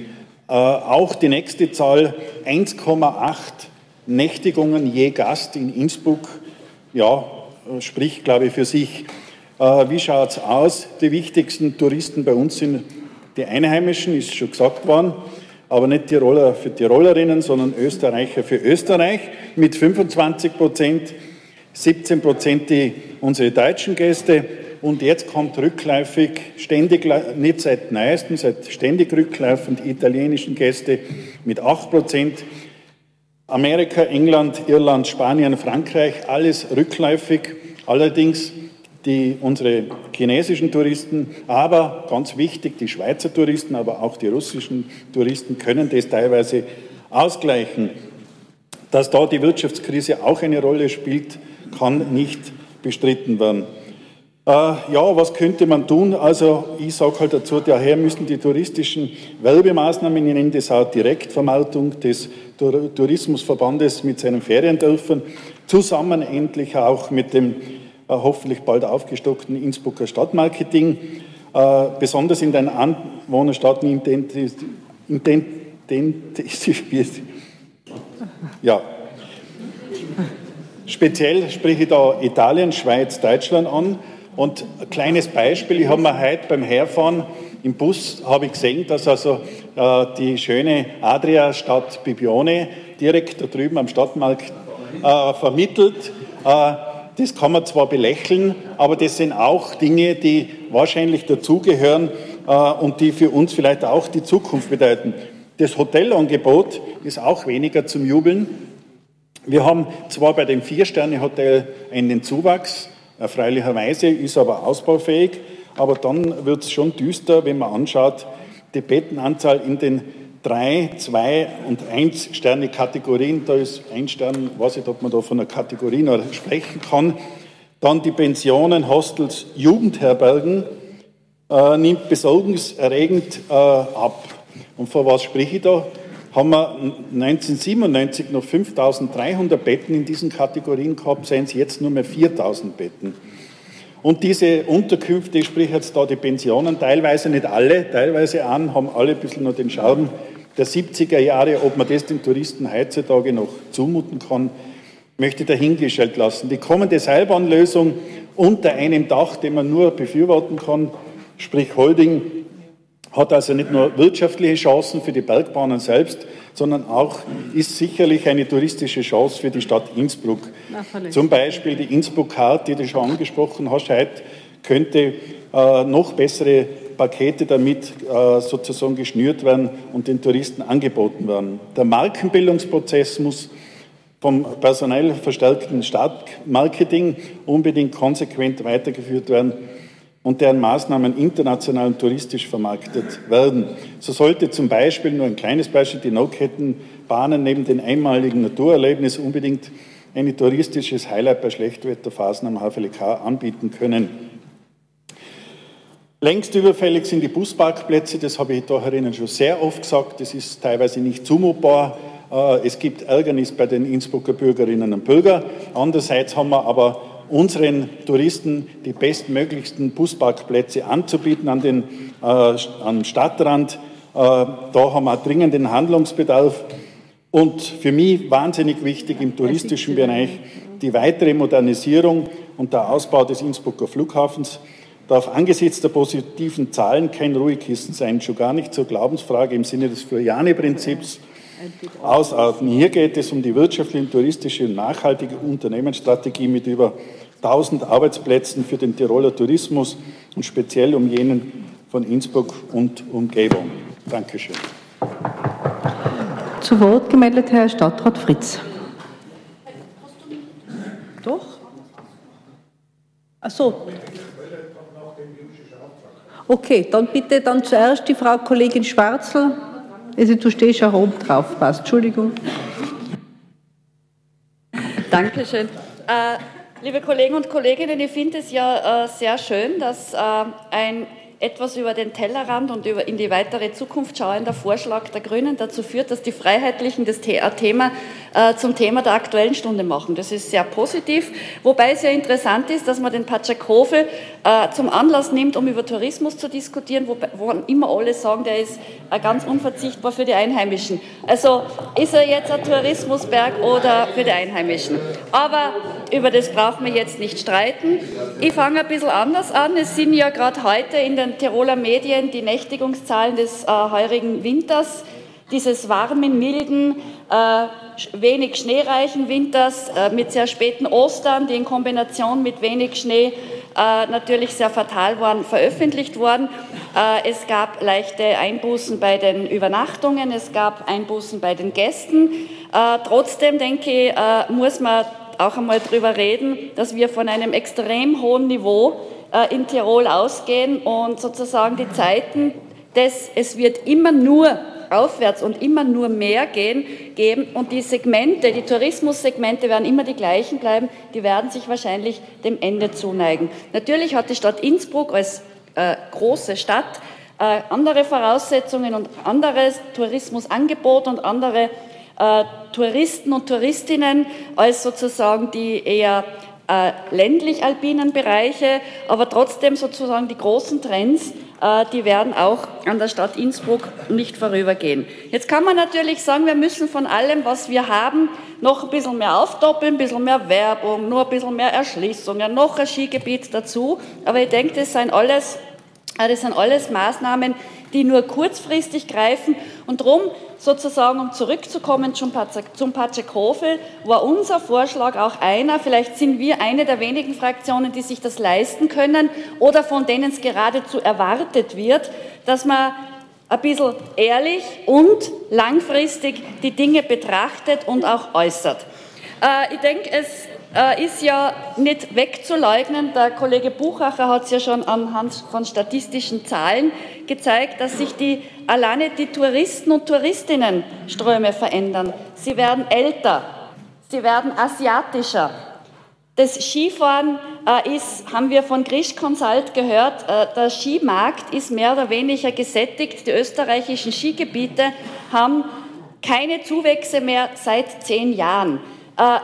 Äh, auch die nächste Zahl, 1,8 Nächtigungen je Gast in Innsbruck, ja, spricht, glaube ich, für sich. Äh, wie schaut es aus? Die wichtigsten Touristen bei uns sind die Einheimischen, ist schon gesagt worden, aber nicht Tiroler für Tirolerinnen, sondern Österreicher für Österreich mit 25 Prozent, 17 Prozent die unsere deutschen Gäste und jetzt kommt rückläufig, ständig, nicht seit neuestem, seit ständig rücklaufend italienischen Gäste mit 8 Prozent, Amerika, England, Irland, Spanien, Frankreich, alles rückläufig. Allerdings die, unsere chinesischen Touristen, aber ganz wichtig, die Schweizer Touristen, aber auch die russischen Touristen können das teilweise ausgleichen. Dass da die Wirtschaftskrise auch eine Rolle spielt, kann nicht bestritten werden. Äh, ja, was könnte man tun? Also ich sage halt dazu, daher müssen die touristischen Werbemaßnahmen, ich nenne das auch Direktvermarktung des Tourismusverbandes mit seinen Feriendörfern, zusammen endlich auch mit dem hoffentlich bald aufgestockten Innsbrucker Stadtmarketing, äh, besonders in den Anwohnerstaaten intensiviert. Ja. Speziell spreche ich da Italien, Schweiz, Deutschland an. Und ein kleines Beispiel, ich habe mir heute beim Herfahren im Bus habe ich gesehen, dass also äh, die schöne Adria-Stadt Bibione direkt da drüben am Stadtmarkt äh, vermittelt. Äh, das kann man zwar belächeln, aber das sind auch Dinge, die wahrscheinlich dazugehören äh, und die für uns vielleicht auch die Zukunft bedeuten. Das Hotelangebot ist auch weniger zum Jubeln. Wir haben zwar bei dem Vier-Sterne-Hotel einen Zuwachs, erfreulicherweise, ist aber ausbaufähig, aber dann wird es schon düster, wenn man anschaut, die Bettenanzahl in den drei, zwei und eins Sterne Kategorien, da ist ein Stern, weiß nicht, ob man da von einer Kategorie noch sprechen kann. Dann die Pensionen, Hostels, Jugendherbergen äh, nimmt besorgniserregend äh, ab. Und vor was spreche ich da? Haben wir 1997 noch 5300 Betten in diesen Kategorien gehabt, seien es jetzt nur mehr 4000 Betten. Und diese Unterkünfte, ich spreche jetzt da die Pensionen, teilweise nicht alle, teilweise an, haben alle ein bisschen noch den Schaum der 70er Jahre, ob man das den Touristen heutzutage noch zumuten kann, möchte ich dahingestellt lassen. Die kommende Seilbahnlösung unter einem Dach, den man nur befürworten kann, sprich Holding, hat also nicht nur wirtschaftliche Chancen für die Bergbahnen selbst, sondern auch ist sicherlich eine touristische Chance für die Stadt Innsbruck. Zum Beispiel die Innsbruck-Karte, die du schon angesprochen hast, heute könnte äh, noch bessere Pakete damit äh, sozusagen geschnürt werden und den Touristen angeboten werden. Der Markenbildungsprozess muss vom personell verstärkten Stadtmarketing unbedingt konsequent weitergeführt werden und deren Maßnahmen international und touristisch vermarktet werden. So sollte zum Beispiel, nur ein kleines Beispiel, die No-Kettenbahnen neben dem einmaligen Naturerlebnis unbedingt ein touristisches Highlight bei Schlechtwetterphasen am HVLK anbieten können. Längst überfällig sind die Busparkplätze, das habe ich da herinnen schon sehr oft gesagt, das ist teilweise nicht zumutbar. Äh, es gibt Ärgernis bei den Innsbrucker Bürgerinnen und Bürgern. Andererseits haben wir aber unseren Touristen die bestmöglichsten Busparkplätze anzubieten an den äh, am Stadtrand. Äh, da haben wir dringenden Handlungsbedarf. Und für mich wahnsinnig wichtig im touristischen Bereich die weitere Modernisierung und der Ausbau des Innsbrucker Flughafens darf angesichts der positiven Zahlen kein Ruhekissen sein, schon gar nicht zur Glaubensfrage im Sinne des Floriani-Prinzips ausarten. Hier geht es um die wirtschaftliche, touristische und nachhaltige Unternehmensstrategie mit über 1000 Arbeitsplätzen für den Tiroler Tourismus und speziell um jenen von Innsbruck und Umgebung. Dankeschön.
Zu Wort gemeldet Herr Stadtrat Fritz. Doch? Ach so, Okay, dann bitte dann zuerst die Frau Kollegin Schwarzel. Also du stehst ja oben drauf, passt. Entschuldigung.
Dankeschön. Äh, liebe Kollegen und Kolleginnen, ich finde es ja äh, sehr schön, dass äh, ein etwas über den Tellerrand und über in die weitere Zukunft schauender Vorschlag der Grünen dazu führt, dass die Freiheitlichen das äh, Thema äh, zum Thema der Aktuellen Stunde machen. Das ist sehr positiv, wobei es ja interessant ist, dass man den Patschakofe äh, zum Anlass nimmt, um über Tourismus zu diskutieren, wo, immer alle sagen, der ist äh, ganz unverzichtbar für die Einheimischen. Also ist er jetzt ein Tourismusberg oder für die Einheimischen? Aber über das brauchen wir jetzt nicht streiten. Ich fange ein bisschen anders an. Es sind ja gerade heute in den Tiroler Medien die Nächtigungszahlen des heurigen Winters, dieses warmen, milden, äh, wenig schneereichen Winters äh, mit sehr späten Ostern, die in Kombination mit wenig Schnee äh, natürlich sehr fatal waren, veröffentlicht worden. Äh, es gab leichte Einbußen bei den Übernachtungen, es gab Einbußen bei den Gästen. Äh, trotzdem denke ich, muss man auch einmal darüber reden, dass wir von einem extrem hohen Niveau äh, in Tirol ausgehen und sozusagen die Zeiten des, es wird immer nur aufwärts und immer nur mehr gehen, geben. Und die Segmente, die Tourismussegmente werden immer die gleichen bleiben, die werden sich wahrscheinlich dem Ende zuneigen. Natürlich hat die Stadt Innsbruck als äh, große Stadt äh, andere Voraussetzungen und anderes Tourismusangebot und andere äh, Touristen und Touristinnen als sozusagen die eher äh, ländlich-alpinen Bereiche, aber trotzdem sozusagen die großen Trends, die werden auch an der Stadt Innsbruck nicht vorübergehen. Jetzt kann man natürlich sagen, wir müssen von allem, was wir haben, noch ein bisschen mehr aufdoppeln, ein bisschen mehr Werbung, nur ein bisschen mehr Erschließungen, noch ein Skigebiet dazu. Aber ich denke, das sind alles, äh, das sind alles Maßnahmen, die nur kurzfristig greifen. Und darum, sozusagen, um zurückzukommen zum Patschekofel, war unser Vorschlag auch einer, vielleicht sind wir eine der wenigen Fraktionen, die sich das leisten können oder von denen es geradezu erwartet wird, dass man ein bisschen ehrlich und langfristig die Dinge betrachtet und auch äußert. Äh, ich denke, es ist ja nicht wegzuleugnen. Der Kollege Buchacher hat es ja schon anhand von statistischen Zahlen gezeigt, dass sich die, alleine die Touristen- und Touristinnenströme verändern. Sie werden älter, sie werden asiatischer. Das Skifahren äh, ist, haben wir von Grisch Consult gehört, äh, der Skimarkt ist mehr oder weniger gesättigt. Die österreichischen Skigebiete haben keine Zuwächse mehr seit zehn Jahren. Äh,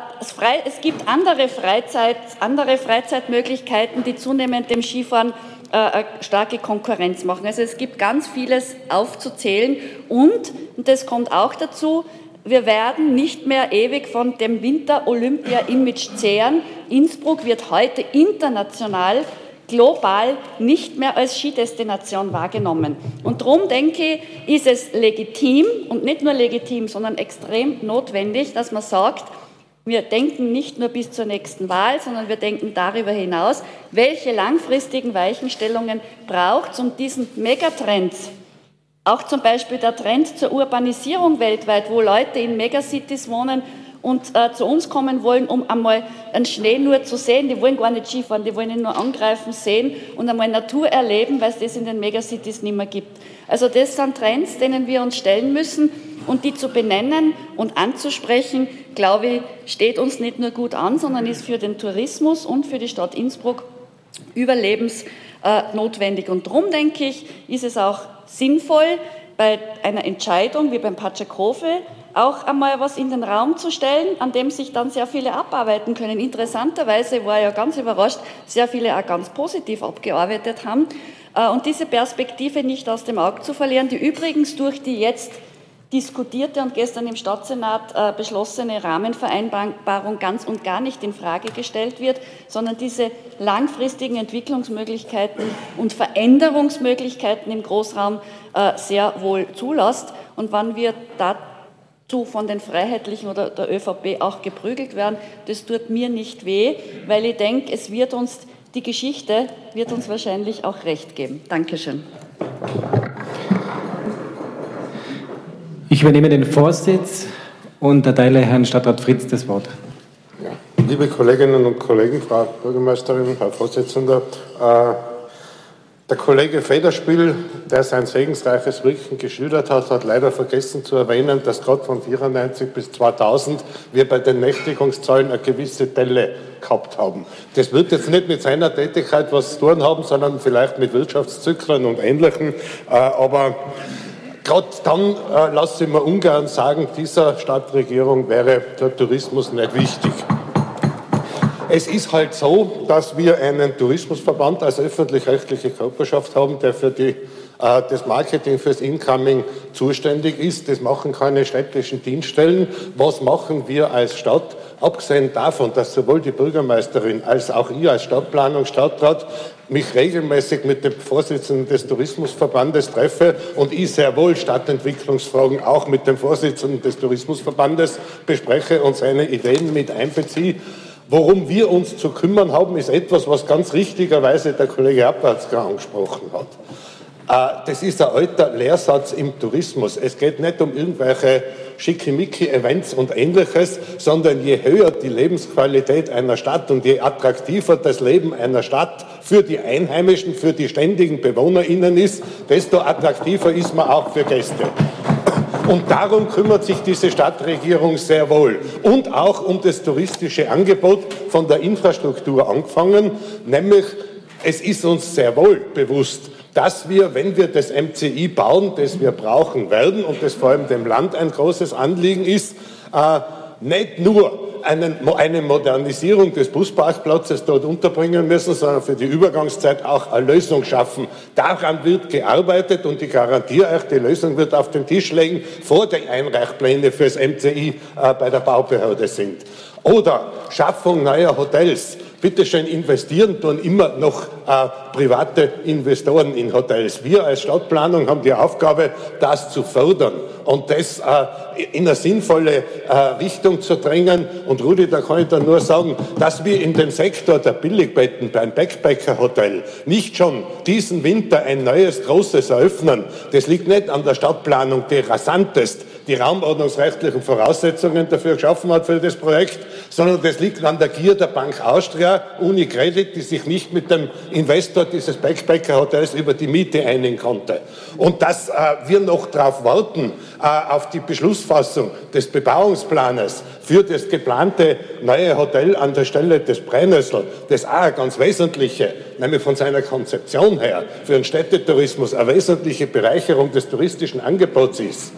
es gibt andere, Freizeit, andere Freizeitmöglichkeiten, die zunehmend dem Skifahren äh, starke Konkurrenz machen. Also es gibt ganz vieles aufzuzählen und, und das kommt auch dazu, wir werden nicht mehr ewig von dem Winter-Olympia-Image zehren. Innsbruck wird heute international, global nicht mehr als Skidestination wahrgenommen. Und darum denke ich, ist es legitim und nicht nur legitim, sondern extrem notwendig, dass man sagt, wir denken nicht nur bis zur nächsten Wahl, sondern wir denken darüber hinaus, welche langfristigen Weichenstellungen braucht es, um diesen Megatrends, auch zum Beispiel der Trend zur Urbanisierung weltweit, wo Leute in Megacities wohnen und äh, zu uns kommen wollen, um einmal einen Schnee nur zu sehen. Die wollen gar nicht Skifahren, die wollen ihn nur angreifen, sehen und einmal Natur erleben, weil es das in den Megacities nicht mehr gibt. Also das sind Trends, denen wir uns stellen müssen und die zu benennen und anzusprechen, glaube ich, steht uns nicht nur gut an, sondern ist für den Tourismus und für die Stadt Innsbruck überlebensnotwendig. Und darum, denke ich, ist es auch sinnvoll, bei einer Entscheidung wie beim Patschakofel auch einmal was in den Raum zu stellen, an dem sich dann sehr viele abarbeiten können. Interessanterweise war ja ganz überrascht, sehr viele auch ganz positiv abgearbeitet haben. Äh, und diese Perspektive nicht aus dem Auge zu verlieren, die übrigens durch die jetzt diskutierte und gestern im Stadtsenat äh, beschlossene Rahmenvereinbarung ganz und gar nicht in Frage gestellt wird, sondern diese langfristigen Entwicklungsmöglichkeiten und Veränderungsmöglichkeiten im Großraum äh, sehr wohl zulässt. Und wann wir dazu von den Freiheitlichen oder der ÖVP auch geprügelt werden, das tut mir nicht weh, weil ich denke, es wird uns die Geschichte wird uns wahrscheinlich auch recht geben. Dankeschön.
Ich übernehme den Vorsitz und erteile Herrn Stadtrat Fritz das Wort.
Liebe Kolleginnen und Kollegen, Frau Bürgermeisterin, Herr Vorsitzender, äh, der Kollege Federspiel, der sein segensreiches Wirken geschildert hat, hat leider vergessen zu erwähnen, dass gerade von 1994 bis 2000 wir bei den Nächtigungszahlen eine gewisse Delle gehabt haben. Das wird jetzt nicht mit seiner Tätigkeit was zu tun haben, sondern vielleicht mit Wirtschaftszyklen und Ähnlichem. Äh, aber Gerade dann äh, lasse ich mir ungern sagen, dieser Stadtregierung wäre der Tourismus nicht wichtig. Es ist halt so, dass wir einen Tourismusverband als öffentlich-rechtliche Körperschaft haben, der für die, äh, das Marketing fürs Incoming zuständig ist. Das machen keine städtischen Dienststellen. Was machen wir als Stadt? Abgesehen davon, dass sowohl die Bürgermeisterin als auch ich als Stadtplanung, Stadtrat mich regelmäßig mit dem Vorsitzenden des Tourismusverbandes treffe und ich sehr wohl Stadtentwicklungsfragen auch mit dem Vorsitzenden des Tourismusverbandes bespreche und seine Ideen mit einbeziehe. Worum wir uns zu kümmern haben, ist etwas, was ganz richtigerweise der Kollege Abwartzka angesprochen hat. Das ist ein alter Lehrsatz im Tourismus. Es geht nicht um irgendwelche Schickimicki-Events und ähnliches, sondern je höher die Lebensqualität einer Stadt und je attraktiver das Leben einer Stadt für die Einheimischen, für die ständigen BewohnerInnen ist, desto attraktiver ist man auch für Gäste. Und darum kümmert sich diese Stadtregierung sehr wohl. Und auch um das touristische Angebot von der Infrastruktur angefangen, nämlich es ist uns sehr wohl bewusst, dass wir, wenn wir das MCI bauen, das wir brauchen werden und das vor allem dem Land ein großes Anliegen ist, äh, nicht nur einen, eine Modernisierung des Busparkplatzes dort unterbringen müssen, sondern für die Übergangszeit auch eine Lösung schaffen. Daran wird gearbeitet und ich garantiere euch, die Lösung wird auf den Tisch legen, vor die Einreichpläne fürs MCI äh, bei der Baubehörde sind. Oder Schaffung neuer Hotels. Bitte schön investieren tun immer noch äh, private Investoren in Hotels. Wir als Stadtplanung haben die Aufgabe, das zu fördern und das äh, in eine sinnvolle äh, Richtung zu drängen. Und Rudi, da kann ich dann nur sagen, dass wir in dem Sektor der Billigbetten beim Backpacker-Hotel nicht schon diesen Winter ein neues großes eröffnen, das liegt nicht an der Stadtplanung, die rasantest die raumordnungsrechtlichen Voraussetzungen dafür geschaffen hat für das Projekt, sondern das liegt an der Gier der Bank Austria, Unicredit, die sich nicht mit dem Investor dieses Backpacker-Hotels über die Miete einigen konnte. Und dass äh, wir noch darauf warten, äh, auf die Beschlussfassung des Bebauungsplanes für das geplante neue Hotel an der Stelle des Brennössl, das auch eine ganz wesentliche, nämlich von seiner Konzeption her, für den Städtetourismus eine wesentliche Bereicherung des touristischen Angebots ist.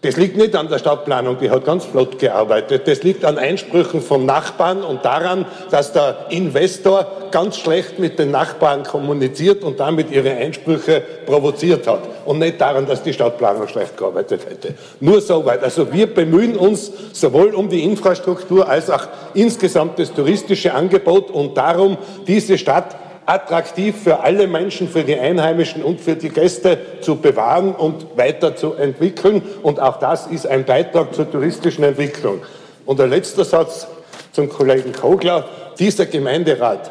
Das liegt nicht an der Stadtplanung, die hat ganz flott gearbeitet. Das liegt an Einsprüchen von Nachbarn und daran, dass der Investor ganz schlecht mit den Nachbarn kommuniziert und damit ihre Einsprüche provoziert hat. Und nicht daran, dass die Stadtplanung schlecht gearbeitet hätte. Nur so weit. Also wir bemühen uns sowohl um die Infrastruktur als auch insgesamt das touristische Angebot und darum, diese Stadt attraktiv für alle Menschen, für die Einheimischen und für die Gäste zu bewahren und weiterzuentwickeln. Und auch das ist ein Beitrag zur touristischen Entwicklung. Und der letzte Satz zum Kollegen Kogler. Dieser Gemeinderat,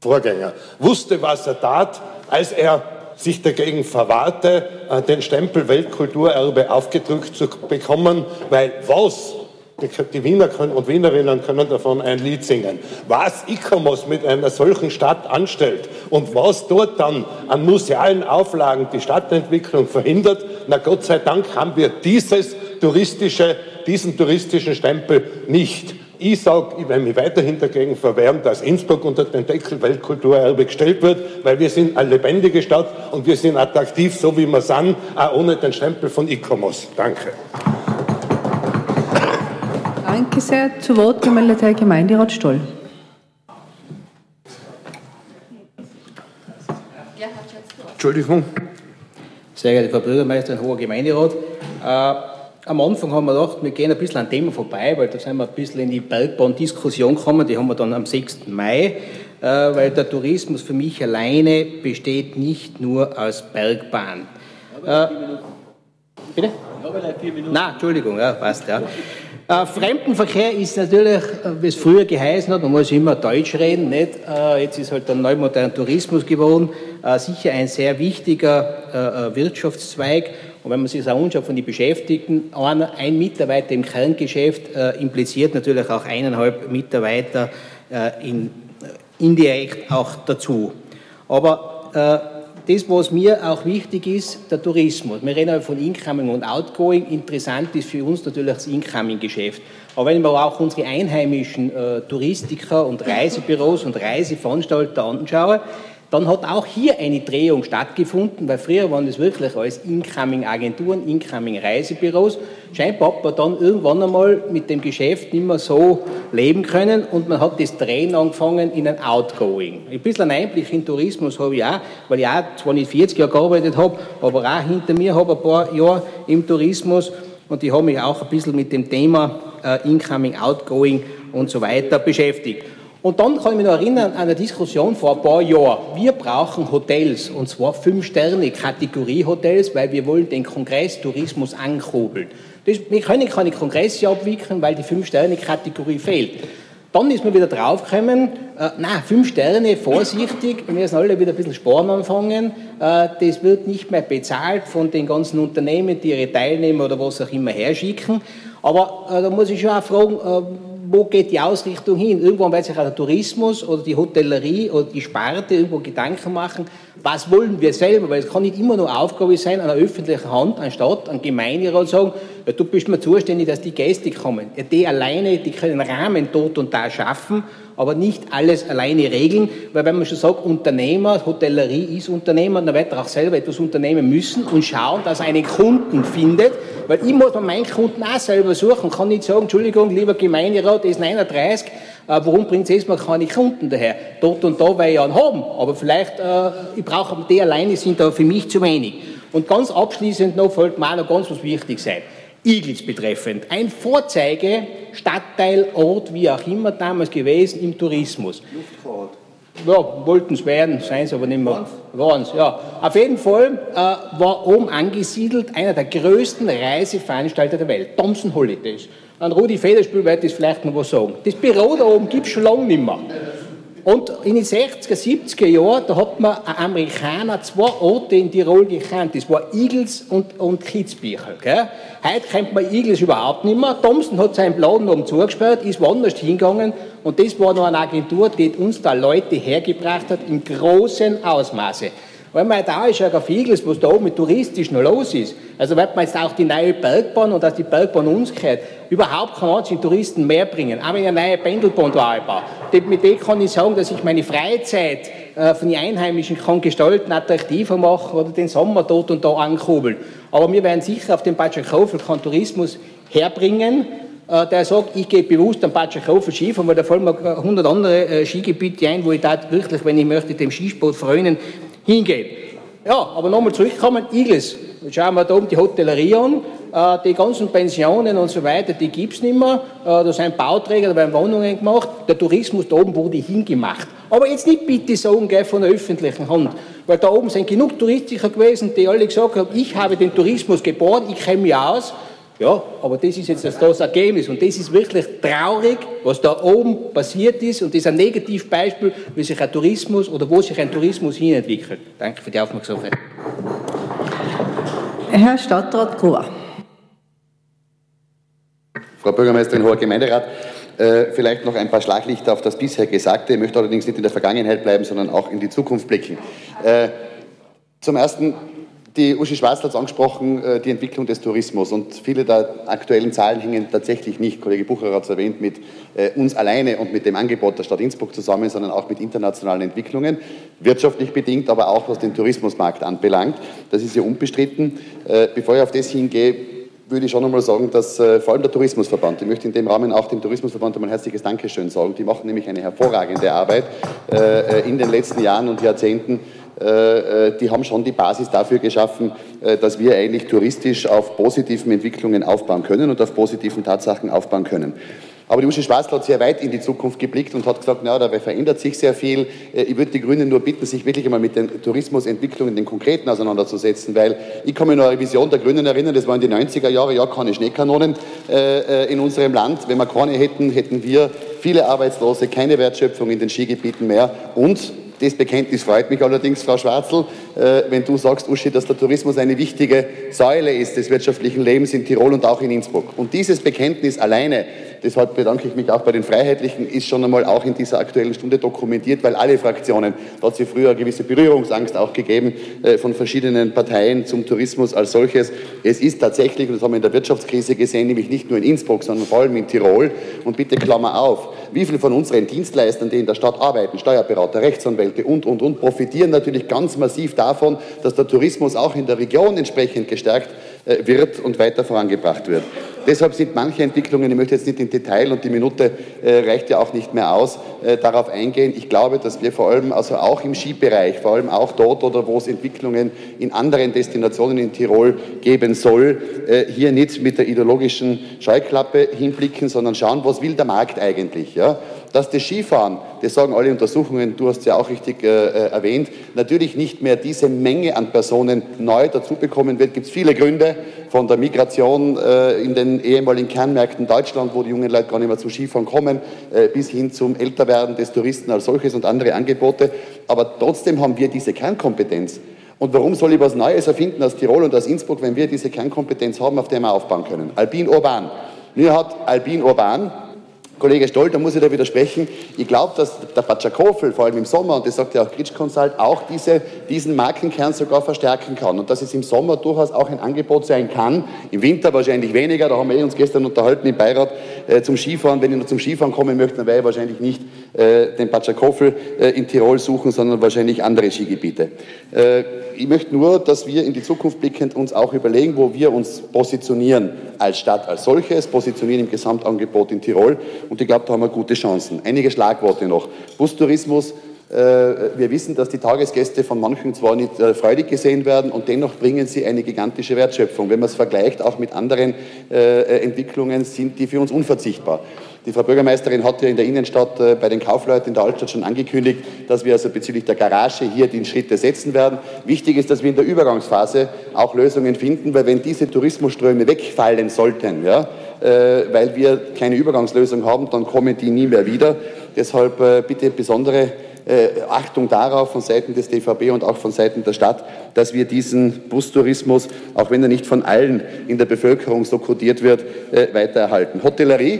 Vorgänger, wusste, was er tat, als er sich dagegen verwahrte, äh, den Stempel Weltkulturerbe aufgedrückt zu bekommen, weil was die Wiener können, und Wienerinnen können davon ein Lied singen. Was ICOMOS mit einer solchen Stadt anstellt und was dort dann an musealen Auflagen die Stadtentwicklung verhindert, na Gott sei Dank haben wir dieses touristische, diesen touristischen Stempel nicht. Ich sage, ich werde mich weiterhin dagegen verwehren, dass Innsbruck unter den Deckel Weltkulturerbe gestellt wird, weil wir sind eine lebendige Stadt und wir sind attraktiv, so wie wir sind, auch ohne den Stempel von ICOMOS. Danke.
Danke sehr. Zu Wort gemeldet Herr Gemeinderat Stoll.
Entschuldigung. Sehr geehrte Frau Bürgermeisterin, hoher Gemeinderat. Äh, am Anfang haben wir gedacht, wir gehen ein bisschen an Thema vorbei, weil da sind wir ein bisschen in die Bergbahn-Diskussion gekommen. Die haben wir dann am 6. Mai, äh, weil der Tourismus für mich alleine besteht nicht nur aus Bergbahn. Äh, bitte? Nein, Entschuldigung, ja, passt, ja. Äh, Fremdenverkehr ist natürlich, äh, wie es früher geheißen hat, man muss immer Deutsch reden, nicht? Äh, jetzt ist halt der neumoderne Tourismus geworden, äh, sicher ein sehr wichtiger äh, Wirtschaftszweig. Und wenn man sich das auch anschaut von den Beschäftigten, einer, ein Mitarbeiter im Kerngeschäft äh, impliziert natürlich auch eineinhalb Mitarbeiter in, indirekt auch dazu. Aber das, was mir auch wichtig ist, der Tourismus. Wir reden von Incoming und Outgoing. Interessant ist für uns natürlich das Incoming-Geschäft. Aber wenn wir auch unsere einheimischen äh, Touristiker und Reisebüros und Reiseveranstalter anschauen, dann hat auch hier eine Drehung stattgefunden, weil früher waren das wirklich als Incoming-Agenturen, Incoming-Reisebüros. Scheinbar hat man dann irgendwann einmal mit dem Geschäft nicht mehr so leben können und man hat das Drehen angefangen in ein Outgoing. Ein bisschen einen Einblick in Tourismus habe ich auch, weil ich auch zwar nicht 40 Jahre gearbeitet habe, aber auch hinter mir habe ein paar Jahre im Tourismus und ich habe mich auch ein bisschen mit dem Thema äh, Incoming, Outgoing und so weiter beschäftigt. Und dann kann ich mich noch erinnern an eine Diskussion vor ein paar Jahren. Wir brauchen Hotels, und zwar fünf Sterne Kategorie-Hotels, weil wir wollen den Kongresstourismus ankurbeln. Das, wir können keine Kongresse abwickeln, weil die fünf Sterne Kategorie fehlt. Dann ist man wieder draufgekommen, äh, na, fünf Sterne, vorsichtig, wir müssen alle wieder ein bisschen sparen anfangen. Äh, das wird nicht mehr bezahlt von den ganzen Unternehmen, die ihre Teilnehmer oder was auch immer herschicken. Aber äh, da muss ich schon auch fragen, äh, wo geht die Ausrichtung hin? Irgendwann wird sich auch der Tourismus oder die Hotellerie oder die Sparte irgendwo Gedanken machen, was wollen wir selber? Weil es kann nicht immer nur Aufgabe sein, einer öffentlichen Hand, anstatt an Gemeinderat sagen, ja, du bist mir zuständig, dass die Gäste kommen. Ja, die alleine, die können Rahmen dort und da schaffen, aber nicht alles alleine regeln, weil wenn man schon sagt, Unternehmer, Hotellerie ist Unternehmer, dann wird er auch selber etwas unternehmen müssen und schauen, dass er einen Kunden findet, weil ich muss meinen Kunden auch selber suchen, kann nicht sagen, Entschuldigung, lieber Gemeinderat, der ist 39, äh, warum bringt es mal keine Kunden daher? Dort und da weil ich einen haben, aber vielleicht, äh, ich brauche, die alleine sind da für mich zu wenig. Und ganz abschließend noch, fällt mir auch noch ganz was wichtig sein. Igels betreffend. Ein Vorzeige, Stadtteil, Ort, wie auch immer damals gewesen im Tourismus. Luftfahrt. Ja, wollten es werden, seien es aber nicht mehr. Waren es, ja. Auf jeden Fall äh, war oben angesiedelt einer der größten Reiseveranstalter der Welt, Thompson Holidays. An Rudi Federspiel wird das vielleicht noch was sagen. Das Büro da oben gibt es schon lange nicht mehr. Und in den 60er, 70er Jahren, da hat man ein Amerikaner zwei Orte in Tirol gekannt. Das war Igels und, und Kitzbüchel. Gell? Heute kennt man Igels überhaupt nicht mehr. Thompson hat seinen Laden oben zugesperrt, ist woanders hingegangen. Und das war noch eine Agentur, die uns da Leute hergebracht hat, im großen Ausmaße. Wenn man da ist ja auf Igels, was da oben touristisch noch los ist. Also wenn man jetzt auch die neue Bergbahn und dass die Bergbahn uns gehört, überhaupt kann man Touristen mehr bringen. Aber eine neue Pendelbahn da einbauen. Mit dem kann ich sagen, dass ich meine Freizeit äh, von den Einheimischen kann gestalten, attraktiver machen oder den Sommer dort und da ankurbeln. Aber wir werden sicher auf den Batschakofel keinen Tourismus herbringen, äh, der sagt, ich gehe bewusst am Batschakofel Skifahren, weil da fallen mir 100 andere äh, Skigebiete ein, wo ich da wirklich, wenn ich möchte, dem Skisport freunen, hingehen. Ja, aber nochmal zurückkommen, Igles. Schauen wir da oben die Hotellerie an. Äh, die ganzen Pensionen und so weiter, die gibt es nicht mehr. Äh, da sind Bauträger, da werden Wohnungen gemacht. Der Tourismus da oben wurde hingemacht. Aber jetzt nicht bitte sagen gell, von der öffentlichen Hand. Weil da oben sind genug Touristiker gewesen, die alle gesagt haben, ich habe den Tourismus geboren, ich kenne mich aus. Ja, aber das ist jetzt das, das Ergebnis und das ist wirklich traurig, was da oben passiert ist und das ist ein Negativbeispiel, wie sich ein Tourismus oder wo sich ein Tourismus hinentwickelt. Danke für die Aufmerksamkeit.
Herr Stadtrat Gruber.
Frau Bürgermeisterin, hoher Gemeinderat, äh, vielleicht noch ein paar Schlaglichter auf das bisher Gesagte. Ich möchte allerdings nicht in der Vergangenheit bleiben, sondern auch in die Zukunft blicken. Äh, zum Ersten die Uschi Schwarz hat es angesprochen, äh, die Entwicklung des Tourismus. Und viele der aktuellen Zahlen hängen tatsächlich nicht, Kollege Bucher hat es erwähnt, mit äh, uns alleine und mit dem Angebot der Stadt Innsbruck zusammen, sondern auch mit internationalen Entwicklungen, wirtschaftlich bedingt, aber auch was den Tourismusmarkt anbelangt. Das ist ja unbestritten. Äh, bevor ich auf das hingehe, würde ich schon einmal sagen, dass äh, vor allem der Tourismusverband, ich möchte in dem Rahmen auch dem Tourismusverband einmal ein herzliches Dankeschön sagen. Die machen nämlich eine hervorragende Arbeit äh, in den letzten Jahren und Jahrzehnten die haben schon die Basis dafür geschaffen, äh, dass wir eigentlich touristisch auf positiven Entwicklungen aufbauen können und auf positiven Tatsachen aufbauen können. Aber die Uschi Schwarzl hat sehr weit in die Zukunft geblickt und hat gesagt, na, dabei verändert sich sehr viel. Ich würde die Grünen nur bitten, sich wirklich einmal mit den Tourismusentwicklungen, den konkreten auseinanderzusetzen, weil ich kann mich noch an eine Vision der Grünen erinnern, das war in den 90er Jahren, ja, keine Schneekanonen in unserem Land. Wenn wir keine hätten, hätten wir viele Arbeitslose, keine Wertschöpfung in den Skigebieten mehr und das Bekenntnis freut mich allerdings, Frau Schwarzl, äh, wenn du sagst, Uschi, dass der Tourismus eine wichtige Säule ist des wirtschaftlichen Lebens in Tirol und auch in Innsbruck. Und dieses Bekenntnis alleine deshalb bedanke ich mich auch bei den Freiheitlichen, ist schon einmal auch in dieser aktuellen Stunde dokumentiert, weil alle Fraktionen, da hat es ja früher eine gewisse Berührungsangst auch gegeben äh, von verschiedenen Parteien zum Tourismus als solches. Es ist tatsächlich, und das haben wir in der Wirtschaftskrise gesehen, nämlich nicht nur in Innsbruck, sondern vor allem in Tirol. Und bitte Klammer auf, wie viele von unseren Dienstleistern, die in der Stadt arbeiten, Steuerberater, Rechtsanwälte und, und, und, profitieren natürlich ganz massiv davon, dass der Tourismus auch in der Region entsprechend gestärkt äh, wird und weiter vorangebracht wird. Deshalb sind manche Entwicklungen, ich möchte jetzt nicht in Detail und die Minute äh, reicht ja auch nicht mehr aus, äh, darauf eingehen. Ich glaube, dass wir vor allem, also auch im Skibereich, vor allem auch dort oder wo es Entwicklungen in anderen Destinationen in Tirol geben soll, äh, hier nicht mit der ideologischen Scheuklappe hinblicken, sondern schauen, was will der Markt eigentlich. Ja? Dass das Skifahren, das sagen alle Untersuchungen, du hast ja auch richtig äh, äh, erwähnt, natürlich nicht mehr diese Menge an Personen neu dazu bekommen wird. Gibt es viele Gründe, von der Migration äh, in den ehemaligen Kernmärkten Deutschland, wo die jungen Leute gar nicht mehr zu Skifahren kommen, äh, bis hin zum Älterwerden des Touristen als solches und andere Angebote. Aber trotzdem haben wir diese Kernkompetenz. Und warum soll ich was Neues erfinden aus Tirol und aus Innsbruck, wenn wir diese Kernkompetenz haben, auf der wir aufbauen können? Alpin Urban. Mir hat Alpin Urban Kollege Stoll, da muss ich da widersprechen. Ich glaube, dass der Batschakofel, vor allem im Sommer, und das sagt ja auch Gritsch Consult, auch diese, diesen Markenkern sogar verstärken kann. Und dass es im Sommer durchaus auch ein Angebot sein kann. Im Winter wahrscheinlich weniger. Da haben wir eh uns gestern unterhalten im Beirat äh, zum Skifahren. Wenn ich nur zum Skifahren kommen möchte, dann werde ich wahrscheinlich nicht den Batschakofel äh, in Tirol suchen, sondern wahrscheinlich andere Skigebiete. Äh, ich möchte nur, dass wir in die Zukunft blickend uns auch überlegen, wo wir uns positionieren als Stadt als solches, positionieren im Gesamtangebot in Tirol. Und ich glaube, da haben wir gute Chancen. Einige Schlagworte noch. Bustourismus. Äh, wir wissen, dass die Tagesgäste von manchen zwar nicht äh, freudig gesehen werden und dennoch bringen sie eine gigantische Wertschöpfung. Wenn man es vergleicht, auch mit anderen äh, Entwicklungen, sind die für uns unverzichtbar. Die Frau Bürgermeisterin hat ja in der Innenstadt äh, bei den Kaufleuten in der Altstadt schon angekündigt, dass wir also bezüglich der Garage hier die Schritte setzen werden. Wichtig ist, dass wir in der Übergangsphase auch Lösungen finden, weil wenn diese Tourismusströme wegfallen sollten, ja, äh, weil wir keine Übergangslösung haben, dann kommen die nie mehr wieder. Deshalb äh, bitte besondere Achtung darauf von Seiten des DVB und auch von Seiten der Stadt, dass wir diesen Bustourismus, auch wenn er nicht von allen in der Bevölkerung so kodiert wird, weitererhalten. Hotellerie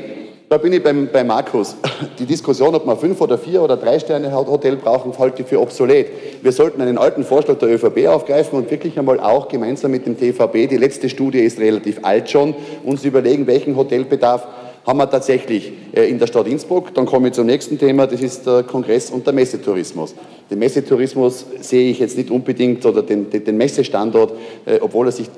da bin ich beim, bei Markus. Die Diskussion, ob man fünf oder vier oder drei Sterne Hotel brauchen, halte ich für obsolet. Wir sollten einen alten Vorschlag der ÖVP aufgreifen und wirklich einmal auch gemeinsam mit dem TVB, die letzte Studie ist relativ alt schon, uns überlegen, welchen Hotelbedarf haben wir tatsächlich äh, in der Stadt Innsbruck. Dann komme ich zum nächsten Thema, das ist der Kongress- und der Messetourismus. Den Messetourismus sehe ich jetzt nicht unbedingt oder den, den Messestandort, äh, obwohl er sich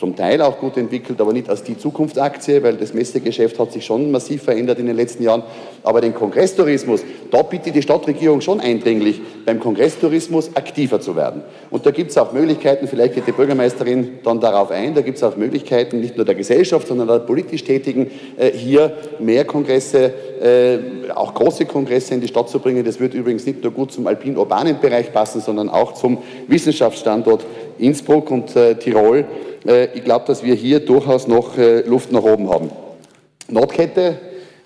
zum Teil auch gut entwickelt, aber nicht als die Zukunftsaktie, weil das Messegeschäft hat sich schon massiv verändert in den letzten Jahren. Aber den Kongresstourismus, da bitte die Stadtregierung schon eindringlich, beim Kongresstourismus aktiver zu werden. Und da gibt es auch Möglichkeiten, vielleicht geht die Bürgermeisterin dann darauf ein, da gibt es auch Möglichkeiten, nicht nur der Gesellschaft, sondern der politisch Tätigen, äh, hier mehr Kongresse, äh, auch große Kongresse in die Stadt zu bringen. Das wird übrigens nicht nur gut zum alpin-urbanen Bereich passen, sondern auch zum Wissenschaftsstandort Innsbruck und äh, Tirol. Äh, ich glaube, dass wir hier durchaus noch äh, Luft nach oben haben. Nordkette,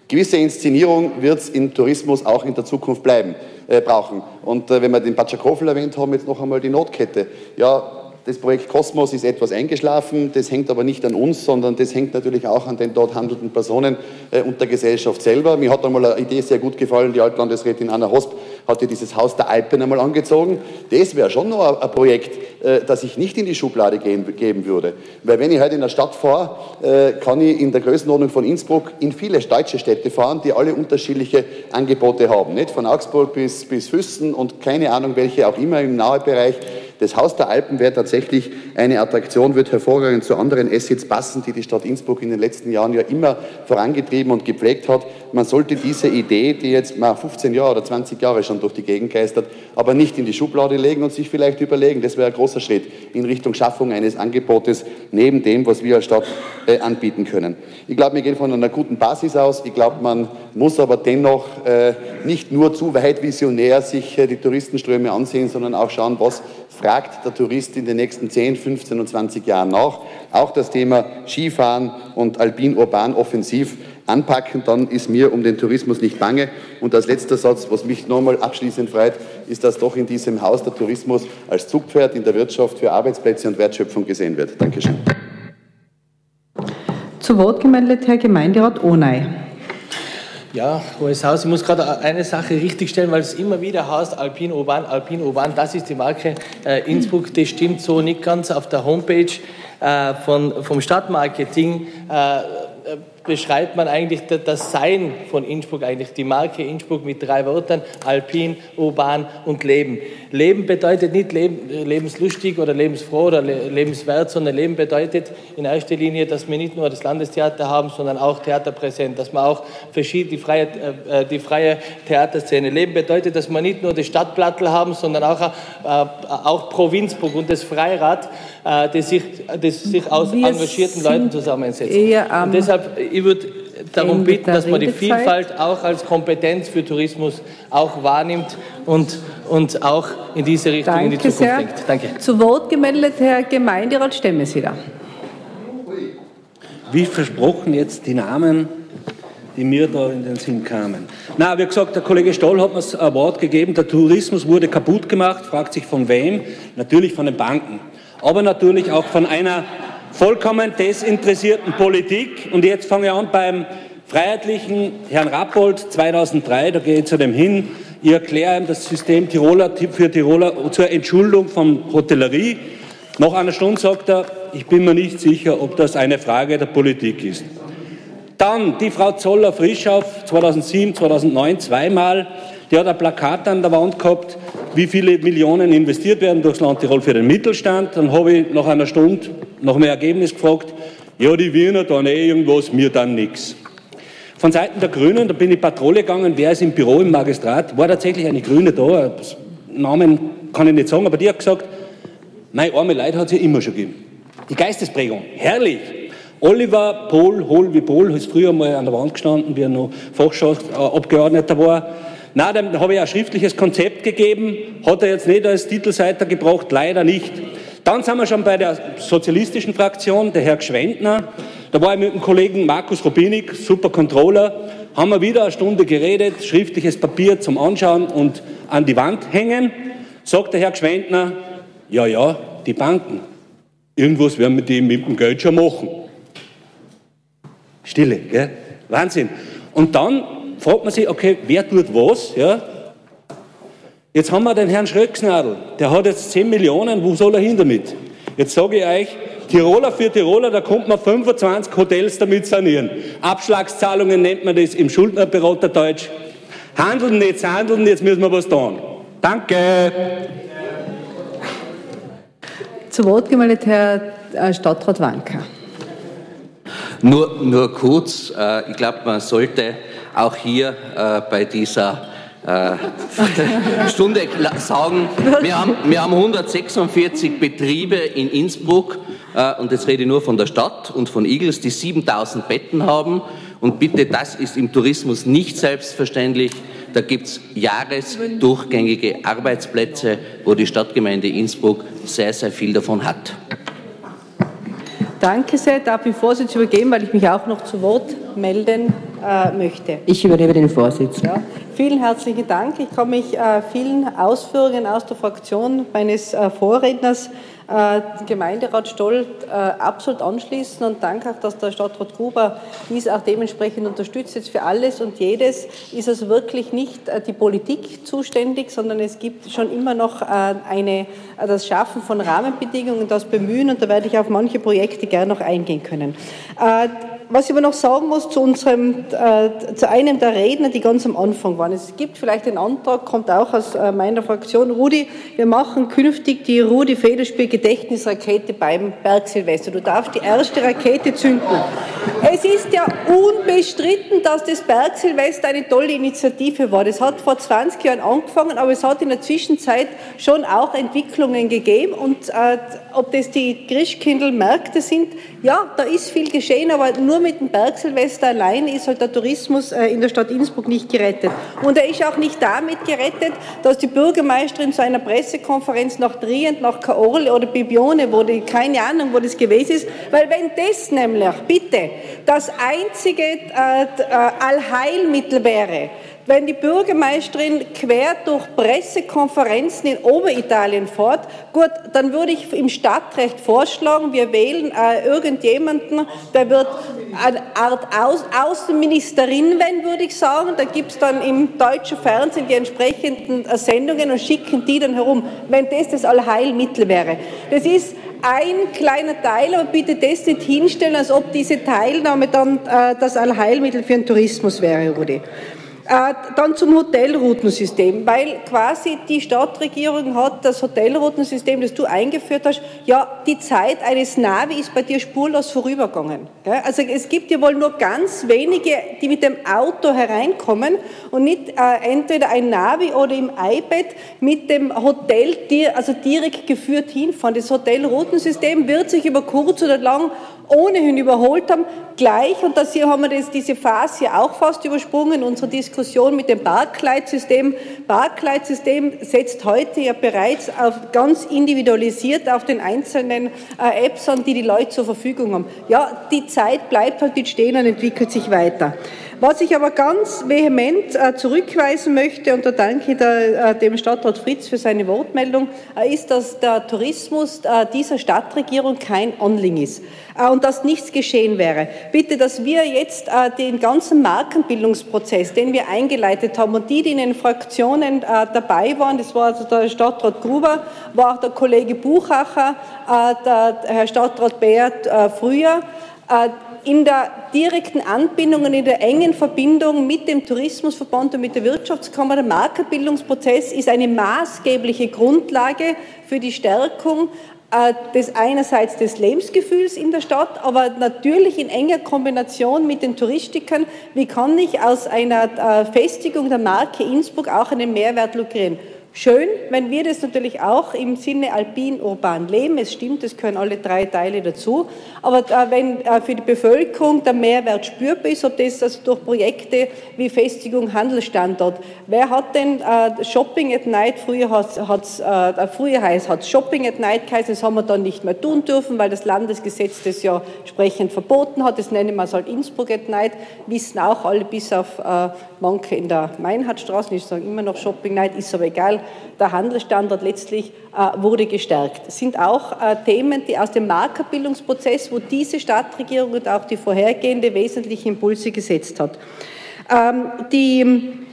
gewisse Inszenierung wird es im Tourismus auch in der Zukunft bleiben, äh, brauchen. Und äh, wenn wir den Batschakofel erwähnt haben, jetzt noch einmal die Nordkette. Ja, das Projekt Kosmos ist etwas eingeschlafen, das hängt aber nicht an uns, sondern das hängt natürlich auch an den dort handelnden Personen äh, und der Gesellschaft selber. Mir hat einmal eine Idee sehr gut gefallen, die Altlandesrätin Anna Hosp hat ja dieses Haus der Alpen einmal angezogen. Das wäre schon noch ein, Projekt, äh, das ich nicht in die Schublade gehen, geben würde. Weil wenn ich heute in der Stadt fahre, äh, kann ich in der Größenordnung von Innsbruck in viele deutsche Städte fahren, die alle unterschiedliche Angebote haben. Nicht von Augsburg bis, bis Füssen und keine Ahnung welche auch immer im Nahebereich. Das Haus der Alpen wäre tatsächlich eine Attraktion, wird hervorragend zu anderen Assets passen, die die Stadt Innsbruck in den letzten Jahren ja immer vorangetrieben und gepflegt hat. Man sollte diese Idee, die jetzt mal 15 Jahre oder 20 Jahre schon durch die Gegend geistert, aber nicht in die Schublade legen und sich vielleicht überlegen, das wäre ein großer Schritt in Richtung Schaffung eines Angebotes neben dem, was wir als Stadt äh, anbieten können. Ich glaube, wir gehen von einer guten Basis aus. Ich glaube, man muss aber dennoch äh, nicht nur zu weit visionär sich äh, die Touristenströme ansehen, sondern auch schauen, was fragt der Tourist in den nächsten 10, 15 und 20 Jahren nach. Auch das Thema Skifahren und Alpin-Urban offensiv anpacken, dann ist mir um den Tourismus nicht bange. Und als letzter Satz, was mich nochmal abschließend freut, ist, dass doch in diesem Haus der Tourismus als Zugpferd in der Wirtschaft für Arbeitsplätze und Wertschöpfung gesehen wird. Dankeschön.
Zu Wort gemeldet Herr Gemeinderat Ohney.
Ja, Hohes Haus, ich muss gerade eine Sache richtigstellen, weil es immer wieder heißt, Alpin Urban, Alpin Urban, das ist die Marke äh, Innsbruck, das stimmt so nicht ganz. Auf der Homepage äh, von, vom Stadtmarketing äh, beschreibt man eigentlich das Sein von Innsbruck, eigentlich die Marke Innsbruck mit drei Wörtern, alpin, urban und Leben. Leben bedeutet nicht leben, lebenslustig oder lebensfroh oder lebenswert, sondern Leben bedeutet in erster Linie, dass wir nicht nur das Landestheater haben, sondern auch Theaterpräsent, dass wir auch verschiedene, die freie, äh, die freie Theaterszene. Leben bedeutet, dass wir nicht nur das Stadtplattel haben, sondern auch, äh, auch Provinzburg und das Freirad, äh, das sich, das sich aus wir engagierten Leuten zusammensetzt. und deshalb, ich würde darum bitten, dass man die Vielfalt auch als Kompetenz für Tourismus auch wahrnimmt und, und auch in diese Richtung
Danke
in die Zukunft
sehr.
denkt. Danke.
Zu Wort gemeldet Herr Gemeinderat Stemmeseder.
Wie versprochen jetzt die Namen, die mir da in den Sinn kamen. Na, wie gesagt, der Kollege Stoll hat mir das Wort gegeben, der Tourismus wurde kaputt gemacht, fragt sich von wem? Natürlich von den Banken, aber natürlich auch von einer vollkommen desinteressierten Politik. Und jetzt fange ich an beim freiheitlichen Herrn Rappold 2003, da gehe ich zu dem hin, ich erkläre ihm das System Tiroler für Tiroler zur Entschuldung von Hotellerie. Nach einer Stunde sagt er, ich bin mir nicht sicher, ob das eine Frage der Politik ist. Dann die Frau Zoller-Frischhoff 2007, 2009 zweimal. Die hat ein Plakat an der Wand gehabt, wie viele Millionen investiert werden durchs Land Tirol für den Mittelstand. Dann habe ich nach einer Stunde nach dem Ergebnis gefragt, ja, die Wiener dann eh irgendwas, mir dann nichts. Von Seiten der Grünen, da bin ich Patrouille gegangen, wer ist im Büro im Magistrat, war tatsächlich eine Grüne da, Namen kann ich nicht sagen, aber die hat gesagt, meine arme Leute hat es ja immer schon gegeben. Die Geistesprägung, herrlich. Oliver Pohl, Hohl wie Pohl, ist früher mal an der Wand gestanden, wie er noch Fachschaftsabgeordneter war. Na, dem habe ich ein schriftliches Konzept gegeben, hat er jetzt nicht als Titelseiter gebracht, leider nicht. Dann sind wir schon bei der sozialistischen Fraktion, der Herr Gschwendner. Da war ich mit dem Kollegen Markus Robinik, super Controller, haben wir wieder eine Stunde geredet, schriftliches Papier zum Anschauen und an die Wand hängen. Sagt der Herr Gschwendner, ja, ja, die Banken. Irgendwas werden wir die mit dem Geld schon machen. Stille, gell? Wahnsinn. Und dann fragt man sich, okay, wer tut was? Ja? Jetzt haben wir den Herrn Schröcksnadel, der hat jetzt 10 Millionen, wo soll er hin damit? Jetzt sage ich euch, Tiroler für Tiroler, da kommt man 25 Hotels damit sanieren. Abschlagszahlungen nennt man das im Schuldnerberaterdeutsch. Handeln, jetzt handeln, jetzt müssen wir was tun. Danke.
Zu Wort gemeldet Herr äh, Stadtrat Wanker.
Nur, nur kurz, äh, ich glaube, man sollte auch hier äh, bei dieser äh, Stunde sagen, wir haben, wir haben 146 Betriebe in Innsbruck äh, und jetzt rede ich nur von der Stadt und von Igels, die 7000 Betten haben und bitte, das ist im Tourismus nicht selbstverständlich. Da gibt es jahresdurchgängige Arbeitsplätze, wo die Stadtgemeinde Innsbruck sehr, sehr viel davon hat.
Danke sehr. Darf ich Vorsitz übergeben, weil ich mich auch noch zu Wort melden äh, möchte?
Ich übernehme den Vorsitz.
Ja. Vielen herzlichen Dank. Ich kann mich äh, vielen Ausführungen aus der Fraktion meines äh, Vorredners, Gemeinderat Stoll, äh, absolut anschließen und danke auch, dass der Stadtrat Gruber dies auch dementsprechend unterstützt. Jetzt für alles und jedes ist also wirklich nicht äh, die Politik zuständig, sondern es gibt schon immer noch äh, eine, das Schaffen von Rahmenbedingungen, das Bemühen und da werde ich auf manche Projekte gerne noch eingehen können. Was ich aber noch sagen muss zu unserem, äh, zu einem der Redner, die ganz am Anfang waren. Es gibt vielleicht den Antrag, kommt auch aus äh, meiner Fraktion. Rudi, wir machen künftig die Rudi Federspiel Gedächtnisrakete beim Bergsilvester. Du darfst die erste Rakete zünden. Es ist ja unbestritten, dass das Bergsilvester eine tolle Initiative war. Das hat vor 20 Jahren angefangen, aber es hat in der Zwischenzeit schon auch Entwicklungen gegeben. Und äh, ob das die Christkindlmärkte sind, ja, da ist viel geschehen, aber nur mit dem Bergsilvester allein ist halt der Tourismus äh, in der Stadt Innsbruck nicht gerettet. Und er ist auch nicht damit gerettet, dass die Bürgermeisterin zu einer Pressekonferenz nach Trient, nach Kaorle oder Bibione, wo die, keine Ahnung, wo das gewesen ist, weil wenn das nämlich, bitte, das einzige äh, Allheilmittel wäre, wenn die Bürgermeisterin quer durch Pressekonferenzen in Oberitalien fährt, gut, dann würde ich im Stadtrecht vorschlagen, wir wählen äh, irgendjemanden, der wird eine Art Aus Außenministerin, wenn, würde ich sagen. Da gibt es dann im deutschen Fernsehen die entsprechenden äh, Sendungen und schicken die dann herum, wenn das das Allheilmittel wäre. Das ist ein kleiner Teil, aber bitte das nicht hinstellen, als ob diese Teilnahme dann äh, das Allheilmittel für den Tourismus wäre, Rudi. Äh, dann zum Hotelroutensystem, weil quasi die Stadtregierung hat das Hotelroutensystem, das du eingeführt hast, ja, die Zeit eines Navi ist bei dir spurlos vorübergegangen. Also es gibt ja wohl nur ganz wenige, die mit dem Auto hereinkommen und nicht äh, entweder ein Navi oder im iPad mit dem Hotel, also direkt geführt hinfahren. Das Hotelroutensystem wird sich über kurz oder lang ohnehin überholt haben, gleich, und das hier haben wir das, diese Phase hier auch fast übersprungen, unsere Diskussion mit dem Barclay-System. Barclay-System setzt heute ja bereits auf, ganz individualisiert auf den einzelnen äh, Apps an, die die Leute zur Verfügung haben. Ja, die Zeit bleibt halt nicht stehen und entwickelt sich weiter. Was ich aber ganz vehement äh, zurückweisen möchte, und da danke ich äh, dem Stadtrat Fritz für seine Wortmeldung, äh, ist, dass der Tourismus dieser Stadtregierung kein Anliegen ist und dass nichts geschehen wäre. Bitte, dass wir jetzt den ganzen Markenbildungsprozess, den wir eingeleitet haben und die, die in den Fraktionen dabei waren, das war also der Stadtrat Gruber, war auch der Kollege Buchacher, der Herr Stadtrat Beert früher, in der direkten Anbindung und in der engen Verbindung mit dem Tourismusverband und mit der Wirtschaftskammer. Der Markenbildungsprozess ist eine maßgebliche Grundlage für die Stärkung äh, des einerseits des Lebensgefühls in der Stadt, aber natürlich in enger Kombination mit den Touristikern. Wie kann ich aus einer äh, Festigung der Marke Innsbruck auch einen Mehrwert lukrieren? Schön, wenn wir das natürlich auch im Sinne alpin-urban leben. Es stimmt, es gehören alle drei Teile dazu. Aber äh, wenn äh, für die Bevölkerung der Mehrwert spürbar ist, ob das also durch Projekte wie Festigung Handelsstandort. Wer hat denn äh, Shopping at Night, früher hat es äh, früher heißt, hat Shopping at Night geheißen, das haben wir dann nicht mehr tun dürfen, weil das Landesgesetz das ja entsprechend verboten hat. Das nennen wir es halt Innsbruck at Night, wissen auch alle bis auf äh, manche in der Meinhardstraße, ich sage immer noch Shopping Night, ist aber egal der Handelsstandort letztlich äh, wurde gestärkt. Das sind auch äh, Themen, die aus dem Markerbildungsprozess, wo diese Stadtregierung und auch die vorhergehende wesentliche Impulse gesetzt hat. Ähm, die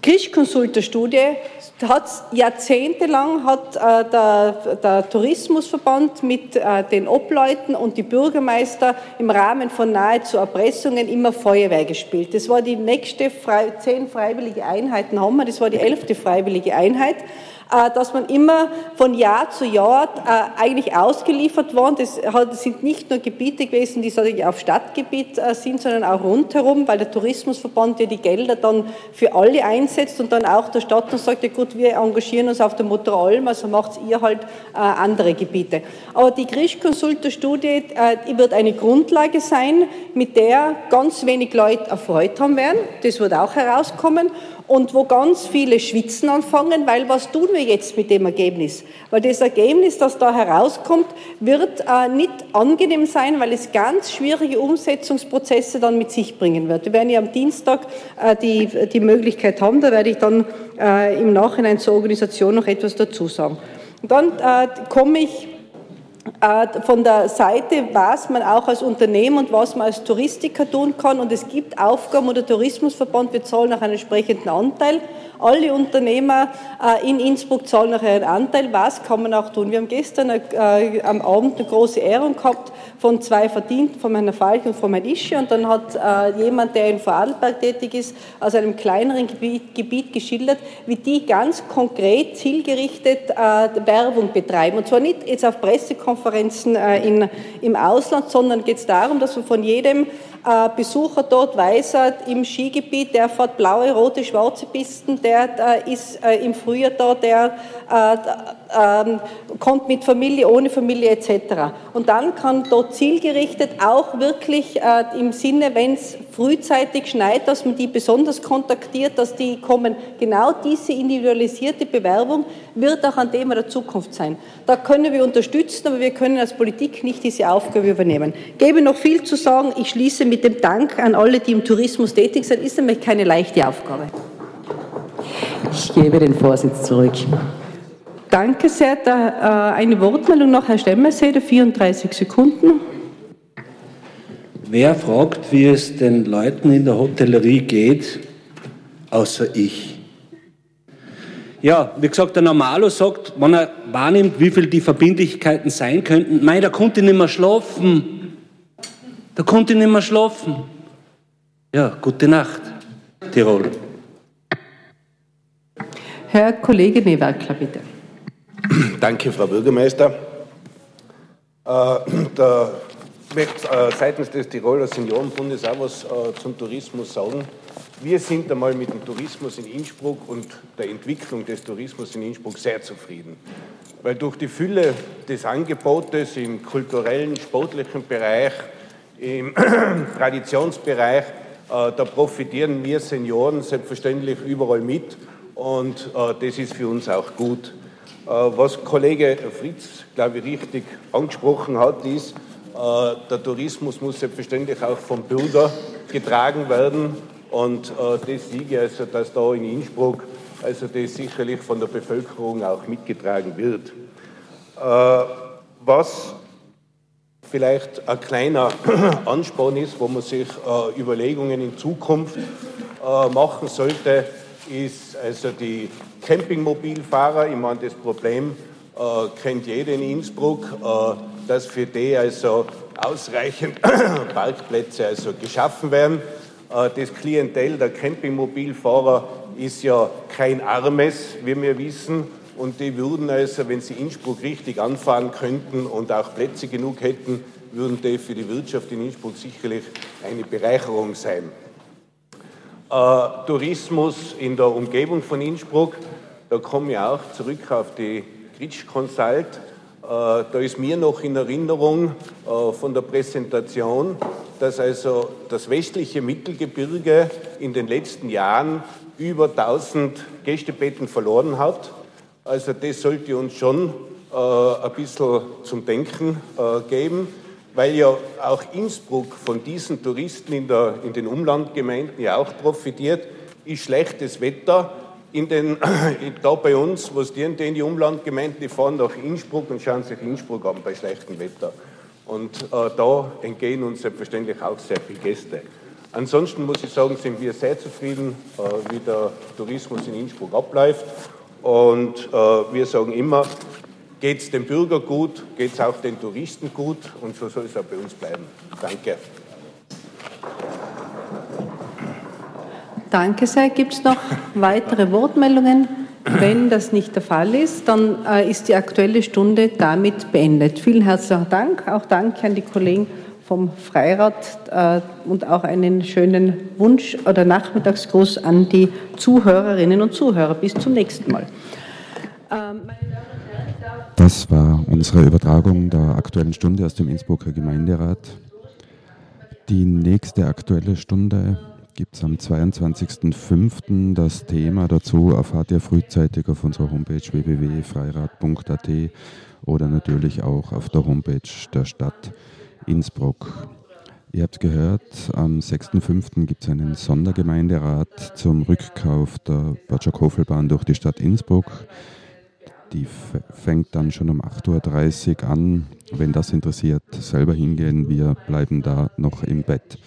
Krischkonsulterstudie hat jahrzehntelang hat äh, der, der, Tourismusverband mit äh, den Obleuten und die Bürgermeister im Rahmen von nahezu Erpressungen immer Feuerwehr gespielt. Das war die nächste frei, zehn freiwillige Einheiten haben wir, das war die elfte freiwillige Einheit. Äh, dass man immer von Jahr zu Jahr äh, eigentlich ausgeliefert worden. Das sind nicht nur Gebiete gewesen, die sozusagen auf Stadtgebiet äh, sind, sondern auch rundherum, weil der Tourismusverband ja die Gelder dann für alle einsetzt und dann auch der Stadt dann sagt, ja gut, wir engagieren uns auf der Mutter Alm, also macht ihr halt andere Gebiete. Aber die Grisch-Konsulter-Studie wird eine Grundlage sein, mit der ganz wenig Leute erfreut haben werden. Das wird auch herauskommen und wo ganz viele schwitzen anfangen, weil was tun wir jetzt mit dem Ergebnis? Weil das Ergebnis, das da herauskommt, wird äh, nicht angenehm sein, weil es ganz schwierige Umsetzungsprozesse dann mit sich bringen wird. Wir werden ja am Dienstag äh, die, die Möglichkeit haben, da werde ich dann äh, im Nachhinein zur Organisation noch etwas dazu sagen. Und dann äh, komme ich von der Seite, was man auch als Unternehmen und was man als Touristiker tun kann. Und es gibt Aufgaben, und der Tourismusverband, zahlen nach einem entsprechenden Anteil. Alle Unternehmer äh, in Innsbruck zahlen nach ihren Anteil. Was kann man auch tun? Wir haben gestern äh, am Abend eine große Ehrung gehabt von zwei Verdienten, von Herrn Falk und von Herrn Ische. Und dann hat äh, jemand, der in Vorarlberg tätig ist, aus einem kleineren Gebiet, geschildert, wie die ganz konkret zielgerichtet äh, Werbung betreiben. Und zwar nicht jetzt auf Pressekonferenzen äh, im Ausland, sondern geht es darum, dass man von jedem äh, Besucher dort weiß im Skigebiet, der fährt blaue, rote, schwarze Pisten, der ist äh, im Frühjahr da, der äh, ähm, kommt mit Familie, ohne Familie etc. Und dann kann dort zielgerichtet auch wirklich äh, im Sinne, wenn es frühzeitig schneit, dass man die besonders kontaktiert, dass die kommen. Genau diese individualisierte Bewerbung wird auch ein Thema der Zukunft sein. Da können wir unterstützen, aber wir können als Politik nicht diese Aufgabe übernehmen. Gebe noch viel zu sagen. Ich schließe mit dem Dank an alle, die im Tourismus tätig sind. Ist nämlich keine leichte Aufgabe.
Ich gebe den Vorsitz zurück.
Danke sehr. Da, äh, eine Wortmeldung noch, Herr Stemmerseder, 34 Sekunden.
Wer fragt, wie es den Leuten in der Hotellerie geht, außer ich? Ja, wie gesagt, der Normalo sagt, wenn er wahrnimmt, wie viel die Verbindlichkeiten sein könnten, nein, da konnte ich nicht mehr schlafen. Da konnte ich nicht mehr schlafen. Ja, gute Nacht, Tirol.
Herr Kollege Newerkler, bitte.
Danke, Frau Bürgermeister. Äh, ich möchte äh, seitens des Tiroler Seniorenbundes auch was äh, zum Tourismus sagen. Wir sind einmal mit dem Tourismus in Innsbruck und der Entwicklung des Tourismus in Innsbruck sehr zufrieden.
weil durch die Fülle des Angebotes im kulturellen, sportlichen Bereich, im Traditionsbereich, äh, da profitieren wir Senioren selbstverständlich überall mit und äh, das ist für uns auch gut. Äh, was Kollege Fritz, glaube ich, richtig angesprochen hat, ist, der Tourismus muss selbstverständlich auch vom Bürger getragen werden und das sehe also, dass da in Innsbruck also das sicherlich von der Bevölkerung auch mitgetragen wird. Was vielleicht ein kleiner Ansporn ist, wo man sich äh, Überlegungen in Zukunft äh, machen sollte, ist also die Campingmobilfahrer. Ich meine, das Problem äh, kennt jeder in Innsbruck, äh, dass für die also ausreichend Parkplätze also geschaffen werden. Äh, das Klientel der Campingmobilfahrer ist ja kein armes, wie wir wissen. Und die würden also, wenn sie Innsbruck richtig anfahren könnten und auch Plätze genug hätten, würden die für die Wirtschaft in Innsbruck sicherlich eine Bereicherung sein. Äh, Tourismus in der Umgebung von Innsbruck, da komme ich auch zurück auf die Gritsch Consult. Äh, da ist mir noch in Erinnerung äh, von der Präsentation, dass also das westliche Mittelgebirge in den letzten Jahren über 1000 Gästebetten verloren hat also das sollte uns schon äh, ein bisschen zum Denken äh, geben, weil ja auch Innsbruck von diesen Touristen in, der, in den Umlandgemeinden ja auch profitiert, ist schlechtes Wetter. In den, da bei uns, was die in die Umlandgemeinden, die fahren nach Innsbruck und schauen sich Innsbruck an bei schlechtem Wetter. Und äh, da entgehen uns selbstverständlich auch sehr viele Gäste. Ansonsten muss ich sagen, sind wir sehr zufrieden, äh, wie der Tourismus in Innsbruck abläuft. Und äh, wir sagen immer, geht es dem Bürger gut, geht es auch den Touristen gut und so soll es auch bei uns bleiben. Danke.
Danke sehr. Gibt es noch weitere Wortmeldungen? Wenn das nicht der Fall ist, dann äh, ist die Aktuelle Stunde damit beendet. Vielen herzlichen Dank. Auch danke an die Kollegen vom Freirat äh, und auch einen schönen Wunsch oder Nachmittagsgruß an die Zuhörerinnen und Zuhörer. Bis zum nächsten Mal. Ähm,
das war unsere Übertragung der Aktuellen Stunde aus dem Innsbrucker Gemeinderat. Die nächste Aktuelle Stunde gibt es am 22.05. Das Thema dazu erfahrt ihr frühzeitig auf unserer Homepage www.freirat.at oder natürlich auch auf der Homepage der Stadt. Innsbruck. Ihr habt gehört, am 6.5. gibt es einen Sondergemeinderat zum Rückkauf der Batschak-Hofelbahn durch die Stadt Innsbruck. Die fängt dann schon um 8.30 Uhr an. Wenn das interessiert, selber hingehen. Wir bleiben da noch im Bett.